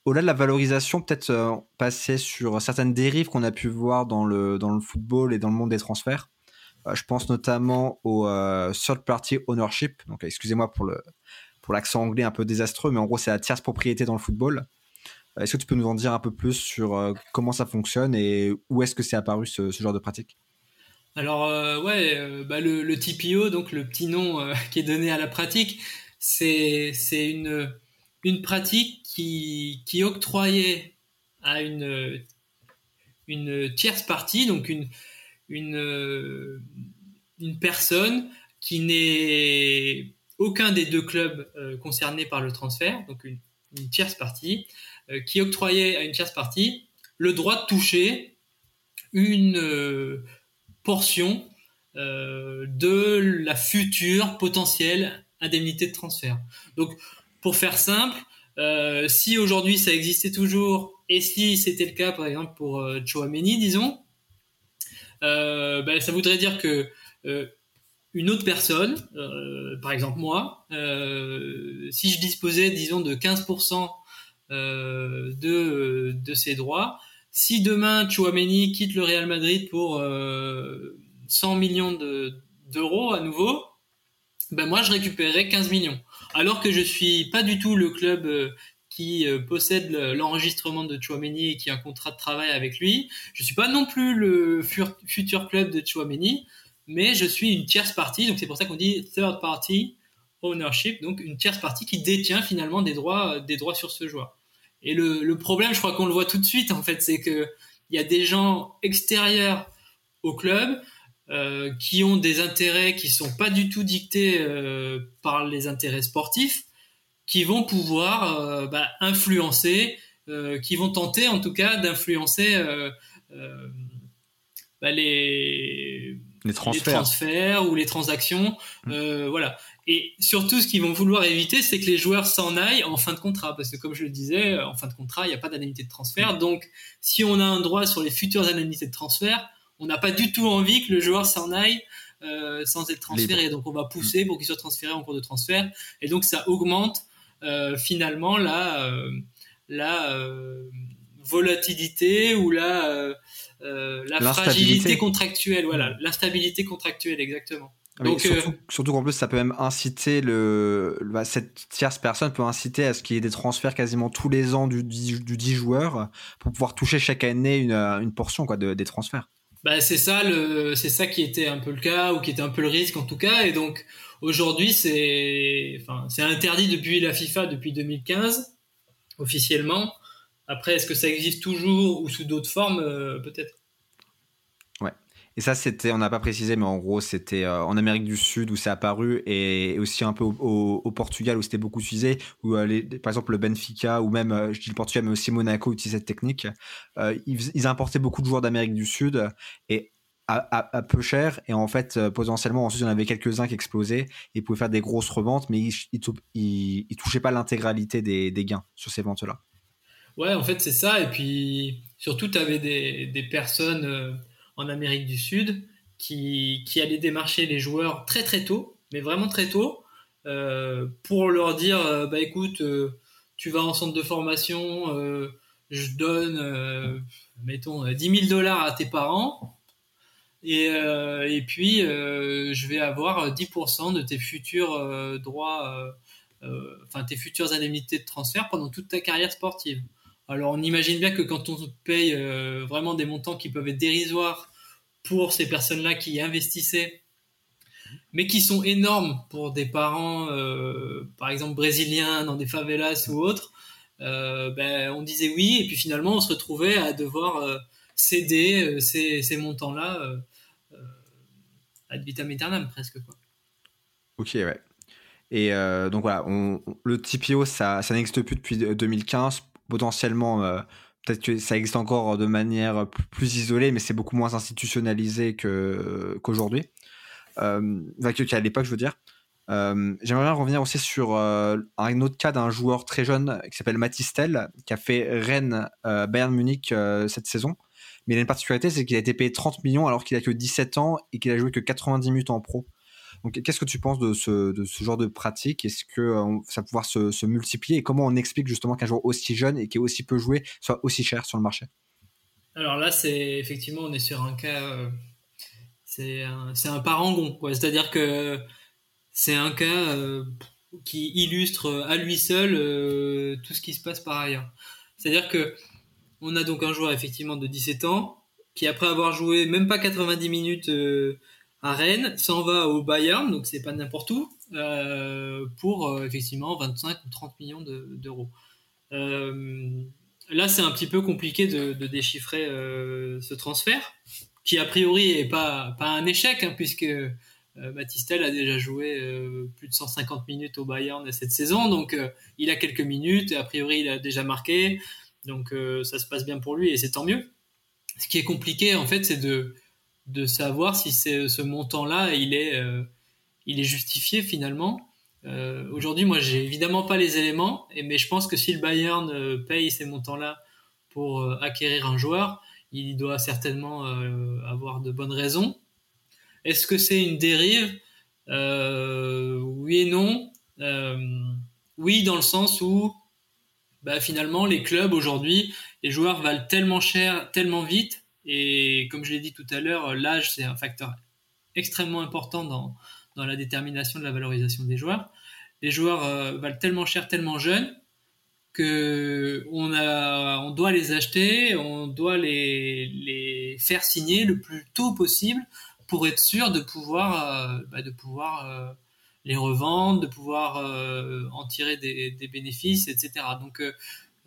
Au-delà de la valorisation, peut-être passer sur certaines dérives qu'on a pu voir dans le, dans le football et dans le monde des transferts. je pense notamment au third party ownership. Donc, excusez-moi pour le, pour l'accent anglais un peu désastreux, mais en gros, c'est la tierce propriété dans le football. Euh, est-ce que tu peux nous en dire un peu plus sur euh, comment ça fonctionne et où est-ce que c'est apparu ce, genre de pratique? Alors, euh, ouais, bah, le, TPO, donc le petit nom qui est donné à la pratique, c'est une, une pratique qui, qui octroyait à une, une tierce partie, donc une, une, une personne qui n'est aucun des deux clubs euh, concernés par le transfert, donc une, tierce partie, euh, qui octroyait à une tierce partie le droit de toucher une euh, portion de la future potentielle indemnité de transfert. Donc, pour faire simple, si aujourd'hui ça existait toujours et si c'était le cas, par exemple pour Chouameni, disons, ben, ça voudrait dire que une autre personne, euh, par exemple moi, euh, si je disposais, disons, de 15% euh, de, de ces droits, si demain Chouameni quitte le Real Madrid pour 100 millions d'euros à nouveau, ben moi je récupérerais 15 millions. Alors que je suis pas du tout le club qui possède l'enregistrement de Chouameni et qui a un contrat de travail avec lui. Je suis pas non plus le futur club de Chouameni mais je suis une tierce partie, donc c'est pour ça qu'on dit third party ownership, donc une tierce partie qui détient finalement des droits, euh, sur ce joueur. Et le, problème, je crois qu'on le voit tout de suite, en fait, c'est que il y a des gens extérieurs au club euh, qui ont des intérêts qui sont pas du tout dictés euh, par les intérêts sportifs, qui vont pouvoir bah, influencer, qui vont tenter en tout cas d'influencer bah, les les transferts. ou les transactions. Mm. Euh, voilà. Et surtout, ce qu'ils vont vouloir éviter, c'est que les joueurs s'en aillent en fin de contrat. Parce que, comme je le disais, en fin de contrat, il n'y a pas d'indemnité de transfert. Mm. Donc, si on a un droit sur les futures indemnités de transfert, on n'a pas du tout envie que le joueur s'en aille euh, sans être transféré. Donc, on va pousser pour qu'il soit transféré en cours de transfert. Et donc, ça augmente euh, finalement la, la volatilité ou la euh, la fragilité contractuelle, voilà, l'instabilité contractuelle, exactement. Donc, euh, surtout, qu'en plus, ça peut même inciter le, bah, cette tierce personne peut inciter à ce qu'il y ait des transferts quasiment tous les ans du, du, 10 joueurs pour pouvoir toucher chaque année une, une portion quoi, de, des transferts. Bah, c'est ça c'est ça qui était un peu le cas ou qui était un peu le risque en tout cas. Et donc aujourd'hui, c'est interdit depuis la FIFA depuis 2015 officiellement. Après, est-ce que ça existe toujours ou sous d'autres formes euh, Peut-être. Et ça, c'était, on n'a pas précisé, mais en gros, c'était euh, en Amérique du Sud où c'est apparu et aussi un peu au, Portugal où c'était beaucoup utilisé, où euh, par exemple le Benfica ou même, je dis le Portugal, mais aussi Monaco utilisait cette technique. Ils, importaient beaucoup de joueurs d'Amérique du Sud et à, peu cher et en fait potentiellement ensuite il y en avait quelques-uns qui explosaient et pouvaient faire des grosses reventes mais ils, ils, touchaient pas l'intégralité des, gains sur ces ventes là Ouais, en fait, c'est ça. Et puis, surtout, tu avais des, personnes euh, en Amérique du Sud qui, allaient démarcher les joueurs très très tôt, mais vraiment très tôt, euh, pour leur dire, euh, bah écoute, tu vas en centre de formation, je donne, mettons, 10 000 dollars à tes parents. Et, et puis, je vais avoir 10% de tes futurs droits, enfin tes futures indemnités de transfert pendant toute ta carrière sportive. Alors on imagine bien que quand on paye euh, vraiment des montants qui peuvent être dérisoires pour ces personnes-là qui investissaient, mais qui sont énormes pour des parents, euh, par exemple brésiliens dans des favelas ou autres, euh, ben, on disait oui, et puis finalement on se retrouvait à devoir céder ces, montants-là ad vitam aeternam presque. Quoi. Ok, ouais. Et donc voilà, le TPO, ça, ça n'existe plus depuis 2015 potentiellement, euh, peut-être que ça existe encore de manière plus isolée, mais c'est beaucoup moins institutionnalisé qu'aujourd'hui. Euh, qu'à l'époque, je veux dire. Euh, j'aimerais revenir aussi sur un autre cas d'un joueur très jeune qui s'appelle Matistel, qui a fait Rennes Bayern Munich cette saison. Mais il a une particularité, c'est qu'il a été payé 30 millions alors qu'il a que 17 ans et qu'il a joué que 90 minutes en pro. Donc, qu'est-ce que tu penses de ce, de ce genre de pratique? Est-ce que ça va pouvoir se, multiplier? Et comment on explique justement qu'un joueur aussi jeune et qui est aussi peu joué soit aussi cher sur le marché? Alors là, c'est effectivement, on est sur un cas c'est un, parangon. C'est-à-dire que c'est un cas euh, qui illustre à lui seul euh, tout ce qui se passe par ailleurs. C'est-à-dire que on a donc un joueur effectivement de 17 ans qui après avoir joué même pas 90 minutes euh, à Rennes s'en va au Bayern, donc c'est pas n'importe où, pour effectivement 25 ou 30 millions d'euros. là, c'est un petit peu compliqué de, déchiffrer ce transfert qui a priori est pas, un échec, hein, puisque euh, Batistel a déjà joué euh, plus de 150 minutes au Bayern cette saison, donc euh, il a quelques minutes, et a priori il a déjà marqué, donc ça se passe bien pour lui, et c'est tant mieux. Ce qui est compliqué, en fait, c'est de, de savoir si ce montant-là, il est, il est justifié finalement. Aujourd'hui, moi, j'ai évidemment pas les éléments, mais je pense que si le Bayern paye ces montants-là pour acquérir un joueur, il doit certainement euh, avoir de bonnes raisons. Est-ce que c'est une dérive? Euh, Oui et non. Euh, oui, dans le sens où bah, finalement les clubs aujourd'hui, les joueurs valent tellement cher, tellement vite, et comme je l'ai dit tout à l'heure, l'âge c'est un facteur extrêmement important dans, dans la détermination de la valorisation des joueurs. Les joueurs valent tellement cher, tellement jeunes, a, on doit les acheter, on doit les, les faire signer le plus tôt possible pour être sûr de pouvoir, euh, bah, de pouvoir euh, les revendre, de pouvoir euh, en tirer des, des, bénéfices, etc. Donc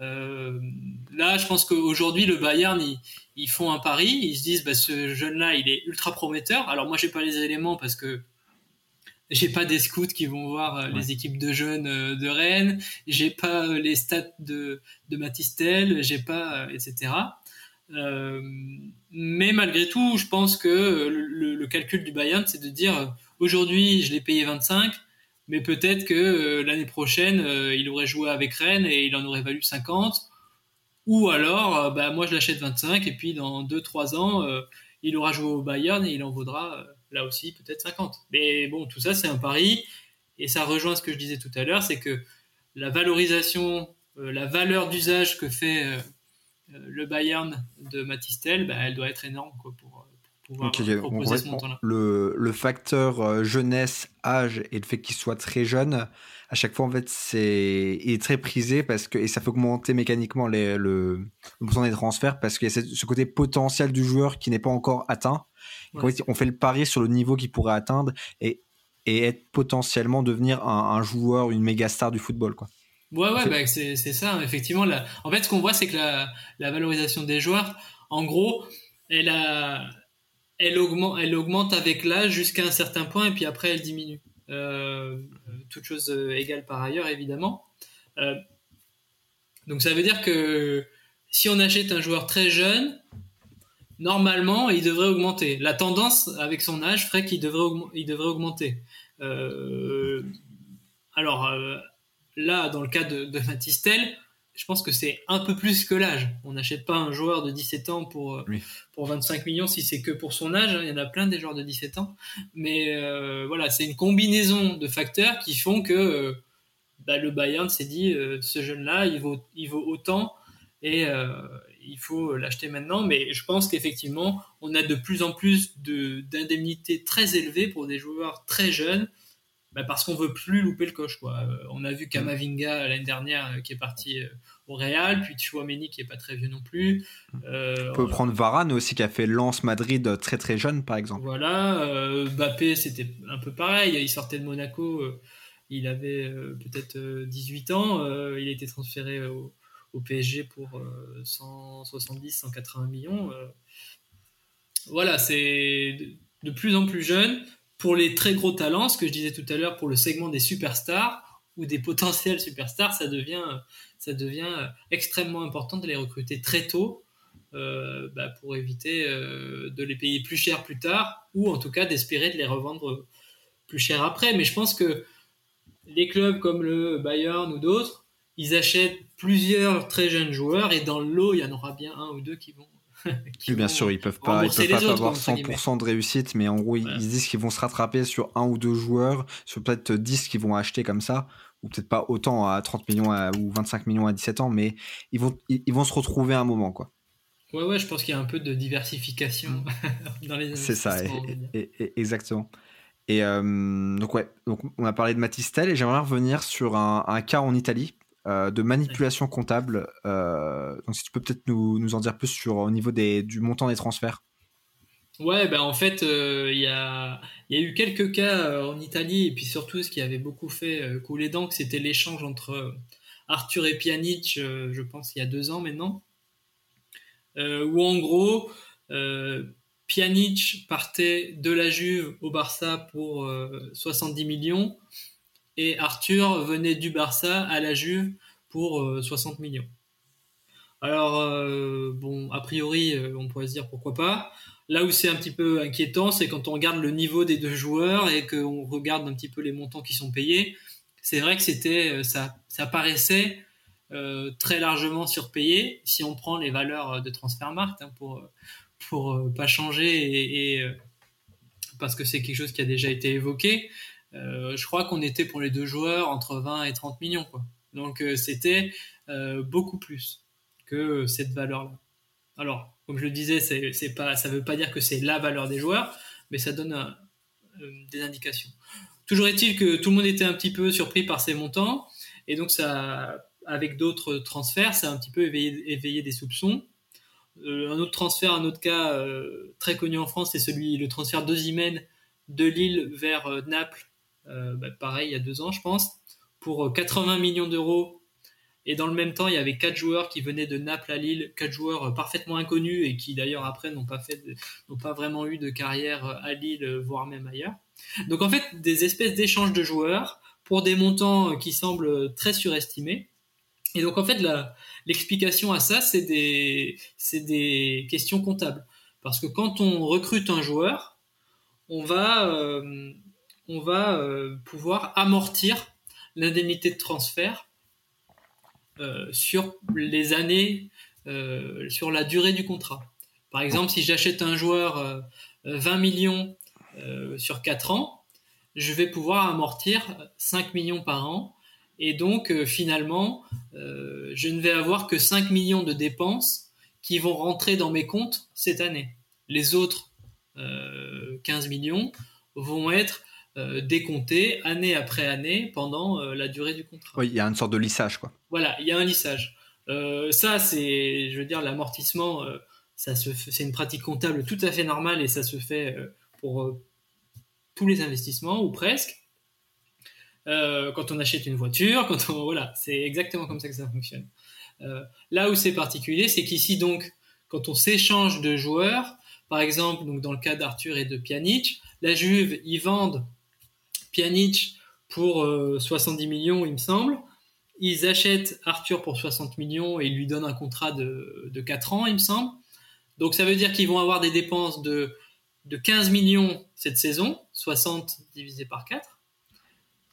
là, je pense qu'aujourd'hui, le Bayern, ils, ils, font un pari, ils se disent, bah, ce jeune-là, il est ultra prometteur. Alors moi, j'ai pas les éléments parce que j'ai pas des scouts qui vont voir euh, les équipes de jeunes euh, de Rennes, j'ai pas euh, les stats de, de Matistel, j'ai pas, etc. Euh, mais malgré tout, je pense que le, le calcul du Bayern, c'est de dire aujourd'hui, je l'ai payé 25, mais peut-être que l'année prochaine, il aurait joué avec Rennes et il en aurait valu 50. Ou alors, bah, moi, je l'achète 25 et puis dans 2-3 ans, il aura joué au Bayern et il en vaudra là aussi peut-être 50. Mais bon, tout ça c'est un pari et ça rejoint ce que je disais tout à l'heure, c'est que la valorisation, euh, la valeur d'usage que fait euh, euh, le Bayern de Matistel, bah, elle doit être énorme pouvoir proposer ce montant-là. Le, le, facteur jeunesse, âge et le fait qu'il soit très jeune, à chaque fois en fait c'est il est très prisé parce que et ça fait augmenter mécaniquement les, le, le pourcentage des transferts parce qu'il y a ce côté potentiel du joueur qui n'est pas encore atteint on fait le pari sur le niveau qu'il pourrait atteindre et, et être potentiellement devenir un, joueur, une méga star du football. Quoi. Ouais, ouais, bah, c'est ça, effectivement. Là. En fait, ce qu'on voit, c'est que la, la, valorisation des joueurs, en gros, elle, a, elle, augmente, avec l'âge jusqu'à un certain point et puis après, elle diminue. Euh, toute chose égale par ailleurs, évidemment. Euh, donc, ça veut dire que si on achète un joueur très jeune, normalement, il devrait augmenter. La tendance avec son âge ferait qu'il devrait, augmenter. Euh, alors euh, là, dans le cas de, de je pense que c'est un peu plus que l'âge. On n'achète pas un joueur de 17 ans pour, euh, pour 25 millions si c'est que pour son âge. Il y en a plein des joueurs de 17 ans. Mais voilà, c'est une combinaison de facteurs qui font que bah, le Bayern s'est dit ce jeune-là, il vaut, il vaut autant. Et, il faut l'acheter maintenant. Mais je pense qu'effectivement, on a de plus en plus d'indemnités très élevées pour des joueurs très jeunes. Bah, parce qu'on veut plus louper le coche. Quoi. Euh, on a vu Kamavinga l'année dernière euh, qui est parti euh, au Real, puis Chouameni qui est pas très vieux non plus. on peut prendre Varane aussi qui a fait Lens Madrid très très jeune par exemple. Voilà, Mbappé c'était un peu pareil, il sortait de Monaco, il avait peut-être 18 ans, il a été transféré au, au PSG pour 170, euh, 180 millions. Euh. Voilà, c'est de plus en plus jeune. Pour les très gros talents, ce que je disais tout à l'heure, pour le segment des superstars ou des potentiels superstars, ça devient, devient extrêmement important de les recruter très tôt euh, bah, pour éviter de les payer plus cher plus tard ou en tout cas d'espérer de les revendre plus cher après. Mais je pense que les clubs comme le Bayern ou d'autres, ils achètent plusieurs très jeunes joueurs et dans le lot, il y en aura bien un ou deux qui vont. oui, bien sûr, ils peuvent pas, ils peuvent pas avoir 100% de réussite, mais en gros, ils disent qu'ils vont se rattraper sur un ou deux joueurs, sur peut-être 10 qu'ils vont acheter comme ça, ou peut-être pas autant à 30 millions ou 25 millions à 17 ans, mais ils vont, ils, vont se retrouver à un moment, quoi. Ouais, ouais, je pense qu'il y a un peu de diversification dans les C'est ça, exactement. Et euh, donc, ouais, donc on a parlé de Matistel et j'aimerais revenir sur un, cas en Italie euh, de manipulation comptable. Euh, donc, si tu peux peut-être nous, en dire plus sur au niveau du montant des transferts. Ouais, ben en fait, il y, a, eu quelques cas en Italie, et puis surtout, ce qui avait beaucoup fait couler d'encre, c'était l'échange entre Arthur et Pjanic, je pense, il y a deux ans maintenant, où en gros, Pjanic partait de la Juve au Barça pour 70 euh, millions et Arthur venait du Barça à la Juve pour 60 euh, millions. Alors, euh, bon, a priori, on pourrait se dire pourquoi pas. Là où c'est un petit peu inquiétant, c'est quand on regarde le niveau des deux joueurs et qu'on regarde un petit peu les montants qui sont payés. C'est vrai que c'était, ça, ça paraissait très largement surpayé si on prend les valeurs de Transfermarkt hein, pour pour euh, pas changer et, euh, parce que c'est quelque chose qui a déjà été évoqué. Euh, je crois qu'on était pour les deux joueurs entre 20 et 30 millions. Quoi. Donc c'était beaucoup plus que cette valeur-là. Alors, comme je le disais, c'est, pas, ça ne veut pas dire que c'est la valeur des joueurs, mais ça donne des indications. Toujours est-il que tout le monde était un petit peu surpris par ces montants, et donc ça, avec d'autres transferts, ça a un petit peu éveillé, des soupçons. Euh, un autre transfert, un autre cas euh, très connu en France, c'est celui le transfert d'Ozimène de Lille vers euh, Naples. Bah, pareil, il y a deux ans, je pense, pour 80 millions d'euros. Et dans le même temps, il y avait quatre joueurs qui venaient de Naples à Lille, quatre joueurs parfaitement inconnus et qui d'ailleurs après n'ont pas fait, n'ont pas vraiment eu de carrière à Lille, voire même ailleurs. Donc en fait, des espèces d'échanges de joueurs pour des montants qui semblent très surestimés. Et donc en fait, l'explication à ça, c'est des, des questions comptables. Parce que quand on recrute un joueur, on va, euh, on va euh, pouvoir amortir l'indemnité de transfert euh, sur les années, sur la durée du contrat. Par exemple, si j'achète un joueur 20 millions sur 4 ans, je vais pouvoir amortir 5 millions par an et donc, euh, finalement, euh, je ne vais avoir que 5 millions de dépenses qui vont rentrer dans mes comptes cette année. Les autres 15 euh, millions vont être décomptés année après année pendant la durée du contrat. Oui, il y a une sorte de lissage, quoi. Voilà, il y a un lissage. ça, c'est, je veux dire, l'amortissement, ça se, c'est une pratique comptable tout à fait normale et ça se fait pour tous les investissements ou presque. Euh, quand on achète une voiture, quand on voilà, c'est exactement comme ça que ça fonctionne. Euh, là où c'est particulier, c'est qu'ici donc, quand on s'échange de joueurs, par exemple, donc dans le cas d'Arthur et de Pjanic, la Juve ils vendent Pjanic pour 70 euh, millions, il me semble. Ils achètent Arthur pour 60 millions et ils lui donnent un contrat de, de 4 ans, il me semble. Donc ça veut dire qu'ils vont avoir des dépenses de, de 15 millions cette saison, 60 divisé par 4.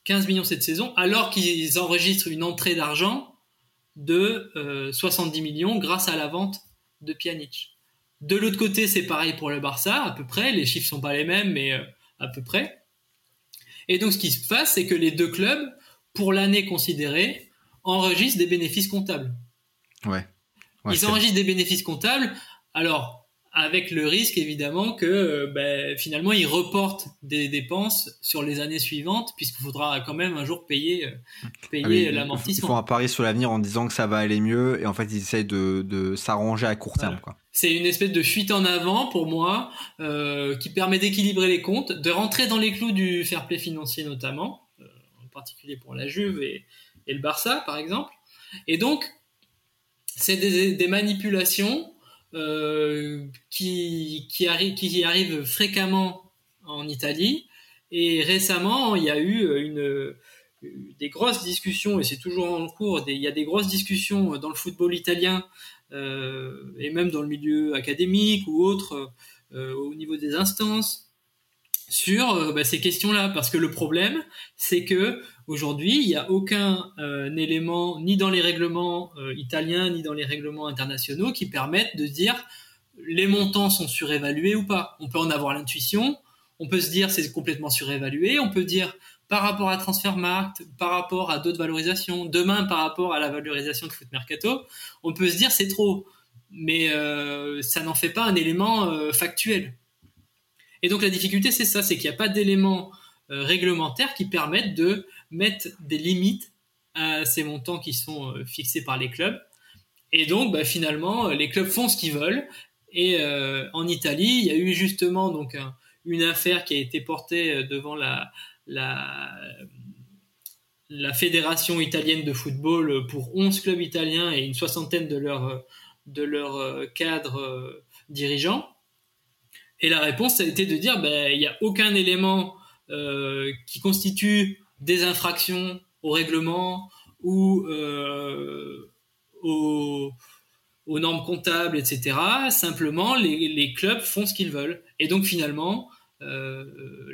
15 millions cette saison, alors qu'ils enregistrent une entrée d'argent de 70 euh, millions grâce à la vente de Pjanic. De l'autre côté, c'est pareil pour le Barça, à peu près. Les chiffres sont pas les mêmes, mais euh, à peu près. Et donc, ce qui se passe, c'est que les deux clubs, pour l'année considérée, enregistrent des bénéfices comptables. Ouais. Ils enregistrent des bénéfices comptables. Alors, avec le risque évidemment que euh, ben, finalement ils reportent des dépenses sur les années suivantes puisqu'il faudra quand même un jour payer euh, payer ah l'amortissement. Ils font un pari sur l'avenir en disant que ça va aller mieux et en fait ils essayent de, de s'arranger à court terme. C'est une espèce de fuite en avant pour moi euh, qui permet d'équilibrer les comptes, de rentrer dans les clous du fair play financier notamment, en particulier pour la Juve et, et, le Barça par exemple. Et donc c'est des, des manipulations qui, qui, arrive, qui arrive fréquemment en Italie. Et récemment, il y a eu une, des grosses discussions, et c'est toujours en cours, il y a des grosses discussions dans le football italien, euh, et même dans le milieu académique ou autre, euh, au niveau des instances, sur euh, bah, ces questions-là, parce que le problème, c'est que aujourd'hui, il n'y a aucun euh, élément, ni dans les règlements euh, italiens, ni dans les règlements internationaux, qui permettent de dire les montants sont surévalués ou pas. On peut en avoir l'intuition, on peut se dire c'est complètement surévalué, on peut dire par rapport à Transfermarkt, par rapport à d'autres valorisations, demain par rapport à la valorisation de Foot Mercato, on peut se dire c'est trop, mais ça n'en fait pas un élément factuel. Et donc la difficulté, c'est ça, c'est qu'il n'y a pas d'éléments euh, réglementaires qui permettent de mettre des limites à ces montants qui sont euh, fixés par les clubs. Et donc bah, finalement, les clubs font ce qu'ils veulent. Et euh, en Italie, il y a eu justement donc une affaire qui a été portée devant la, la, la fédération italienne de football pour 11 clubs italiens et une soixantaine de leurs de leurs cadres dirigeants et la réponse, a été de dire, ben, il n'y a aucun élément euh, qui constitue des infractions au règlement ou euh, aux, normes comptables, etc. Simplement, les, clubs font ce qu'ils veulent. Et donc, finalement, euh,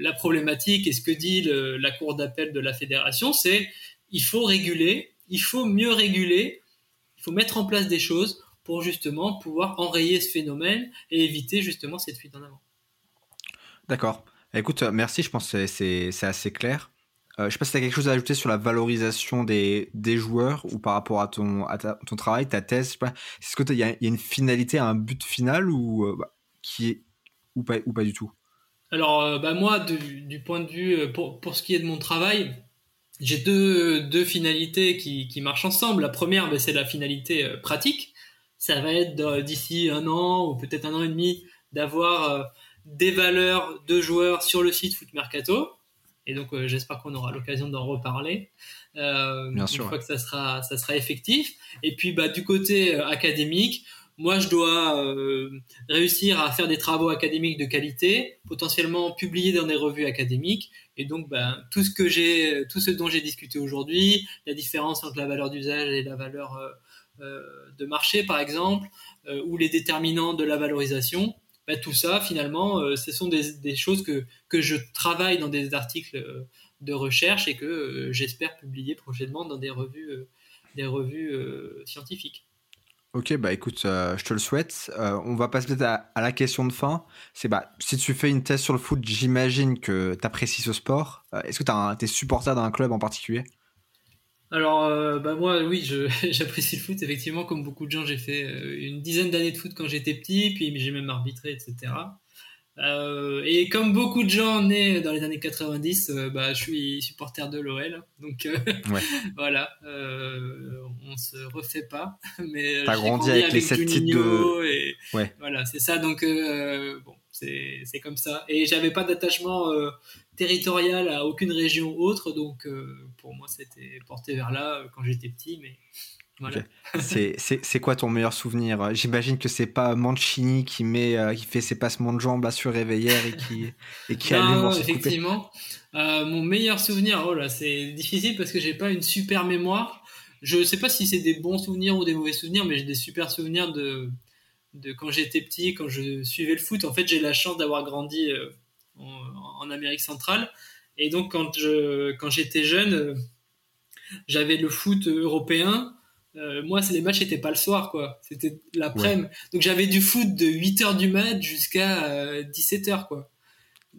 la problématique et ce que dit la Cour d'appel de la fédération, c'est il faut réguler, il faut mieux réguler, il faut mettre en place des choses pour justement pouvoir enrayer ce phénomène et éviter justement cette fuite en avant. D'accord. Écoute, euh, merci, je pense que c'est assez clair. Euh, je ne sais pas si tu as quelque chose à ajouter sur la valorisation des, des joueurs ou par rapport à ton, à ton travail, ta thèse. Est-ce qu'il y, y, a une finalité, un but final ou, euh, bah, qui est, ou, pas, ou pas du tout? Alors, bah, moi, du, point de vue, pour, pour, ce qui est de mon travail, j'ai deux, deux finalités qui, qui marchent ensemble. La première, bah, c'est la finalité pratique ça va être d'ici un an ou peut-être un an et demi d'avoir euh, des valeurs de joueurs sur le site Foot Mercato. Et donc euh, j'espère qu'on aura l'occasion d'en reparler euh, une fois que ça sera ça sera effectif. Et puis bah du côté académique, moi je dois réussir à faire des travaux académiques de qualité, potentiellement publier dans des revues académiques. Et donc bah, tout ce que j'ai, tout ce dont j'ai discuté aujourd'hui, la différence entre la valeur d'usage et la valeur de marché, par exemple, euh, ou les déterminants de la valorisation, bah, tout ça, finalement, euh, ce sont des, choses que, que je travaille dans des articles de recherche et que j'espère publier prochainement dans des revues, des revues scientifiques. Ok, bah écoute, je te le souhaite. on va passer à, à, la question de fin. C'est bah, si tu fais une thèse sur le foot, j'imagine que tu apprécies ce sport. Est-ce que tu es supporter d'un club en particulier? Alors, euh, bah moi, oui, j'apprécie le foot. Effectivement, comme beaucoup de gens, j'ai fait euh, une dizaine d'années de foot quand j'étais petit, puis j'ai même arbitré, etc. Euh, et comme beaucoup de gens nés dans les années 90, bah, je suis supporter de l'OL. Donc voilà, on se refait pas. Mais T'as grandi avec, les sept titres de. Et Voilà, c'est ça. Donc bon, c'est comme ça. Et j'avais pas d'attachement territorial à aucune région autre, donc euh, pour moi c'était porté vers là euh, quand j'étais petit, mais voilà. c'est quoi ton meilleur souvenir? J'imagine que c'est pas Mancini qui met euh, qui fait ses passements de jambes là sur réveillère et qui et qui non, effectivement. mon meilleur souvenir, oh là, c'est difficile parce que j'ai pas une super mémoire. Je sais pas si c'est des bons souvenirs ou des mauvais souvenirs, mais j'ai des super souvenirs de de quand j'étais petit, quand je suivais le foot. En fait, j'ai la chance d'avoir grandi en, Amérique centrale. Et donc, quand je quand j'étais jeune, euh, j'avais le foot européen. Euh, moi, les matchs n'étaient pas le soir, quoi. C'était l'après-midi. Donc, j'avais du foot de 8h du mat jusqu'à 17h, euh, quoi.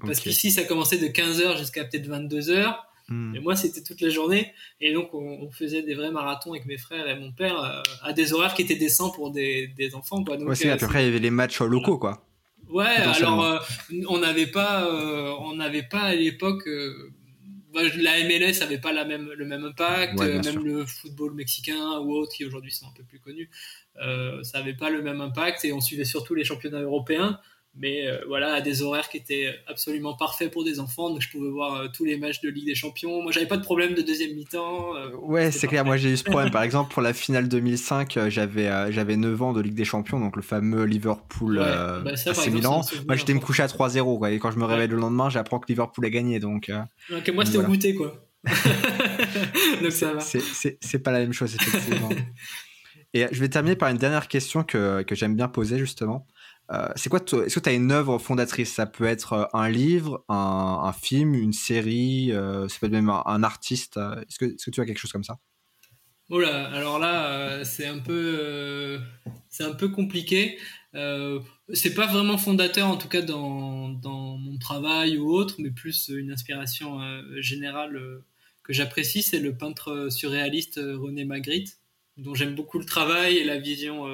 Parce qu'ici, ça commençait de 15h jusqu'à peut-être 22h. Hmm. Et moi, c'était toute la journée. Et donc, on, faisait des vrais marathons avec mes frères et mon père à des horaires qui étaient décents pour des, des enfants. Quoi. Donc, à peu près, il y avait les matchs locaux, quoi. Ouais, alors euh, on n'avait pas, euh, on n'avait pas à l'époque. Euh, bah, la MLS avait pas la même, le même impact, même le football mexicain ou autre qui aujourd'hui sont un peu plus connus, ça avait pas le même impact et on suivait surtout les championnats européens mais euh, voilà à des horaires qui étaient absolument parfaits pour des enfants donc je pouvais voir euh, tous les matchs de Ligue des Champions. Moi j'avais pas de problème de deuxième mi-temps euh, ouais c'est clair. Moi j'ai eu ce problème. Par exemple pour la finale 2005 j'avais j'avais 9 ans de Ligue des Champions donc le fameux Liverpool ouais, bah Milan. moi j'étais me coucher à 3-0 quoi, et quand je me réveille le lendemain j'apprends que Liverpool a gagné donc okay, moi c'était au goûter quoi. Donc ça va. C'est pas la même chose effectivement. Et je vais terminer par une dernière question que, que j'aime bien poser justement c'est quoi Est-ce que tu as une œuvre fondatrice? Ça peut être un livre, un, film, une série, ça peut être même un, artiste. Est-ce que, est que tu as quelque chose comme ça? Oh alors là, c'est un peu, c'est un peu compliqué. Euh, c'est pas vraiment fondateur en tout cas dans, dans, mon travail ou autre, mais plus une inspiration euh, générale euh, que j'apprécie, c'est le peintre surréaliste René Magritte, dont j'aime beaucoup le travail et la vision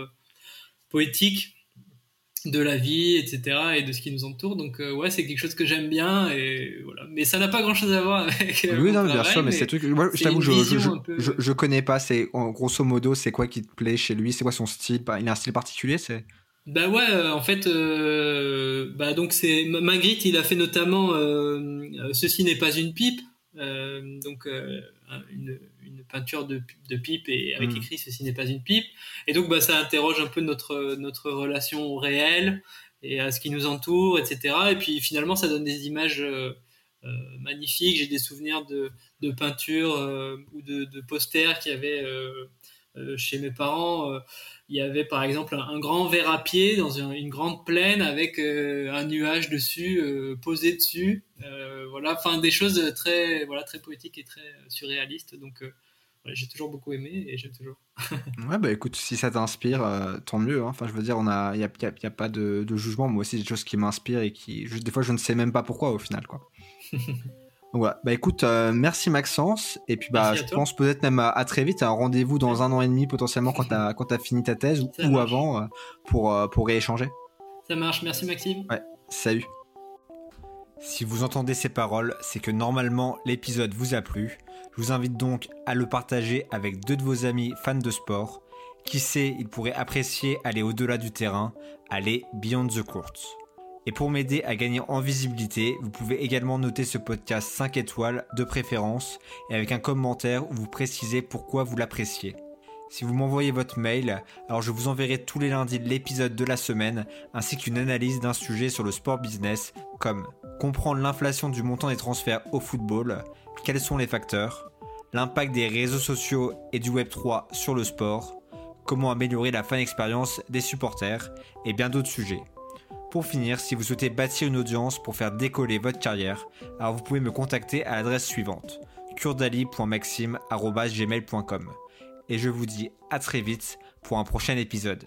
poétique de la vie, etc. et de ce qui nous entoure. Donc ouais, c'est quelque chose que j'aime bien et voilà. Mais ça n'a pas grand-chose à voir avec. oui, non, bien sûr, mais, c'est truc. Moi, je t'avoue, je, je, je, connais pas. C'est grosso modo, c'est quoi qui te plaît chez lui C'est quoi son style Il a un style particulier C'est? Bah ouais, euh, en fait, euh, bah donc c'est Magritte, il a fait notamment euh, Ceci n'est pas une pipe, donc une, peinture de, de, pipe et avec mm. écrit Ceci n'est pas une pipe. Et donc bah ça interroge un peu notre notre relation au réel et à ce qui nous entoure, etc. Et puis finalement, ça donne des images magnifiques. J'ai des souvenirs de, de peintures ou de, de posters qui avaient chez mes parents il y avait par exemple un, grand verre à pied dans une, grande plaine avec euh, un nuage dessus euh, posé dessus euh, voilà enfin des choses très voilà très poétiques et très surréalistes donc j'ai toujours beaucoup aimé et j'aime toujours ouais bah écoute si ça t'inspire tant mieux hein. enfin je veux dire a il y a, y a, pas de, de, jugement moi aussi des choses qui m'inspirent et qui des fois je ne sais même pas pourquoi au final quoi voilà. Bah écoute, euh, merci Maxence. Et puis bah, je pense peut-être même à, très vite, un rendez-vous dans un an et demi potentiellement quand t'as quand as fini ta thèse ou, avant euh, pour euh, pour rééchanger. Ça marche. Merci Maxime. Ouais. Salut. Si vous entendez ces paroles, c'est que normalement l'épisode vous a plu. Je vous invite donc à le partager avec deux de vos amis fans de sport. Qui sait, ils pourraient apprécier aller au-delà du terrain, aller beyond the court. Et pour m'aider à gagner en visibilité, vous pouvez également noter ce podcast 5 étoiles de préférence et avec un commentaire où vous précisez pourquoi vous l'appréciez. Si vous m'envoyez votre mail, alors je vous enverrai tous les lundis l'épisode de la semaine ainsi qu'une analyse d'un sujet sur le sport business comme comprendre l'inflation du montant des transferts au football, quels sont les facteurs, l'impact des réseaux sociaux et du Web3 sur le sport, comment améliorer la fan expérience des supporters et bien d'autres sujets. Pour finir, si vous souhaitez bâtir une audience pour faire décoller votre carrière, alors vous pouvez me contacter à l'adresse suivante kurdali.maxime.gmail.com Et je vous dis à très vite pour un prochain épisode.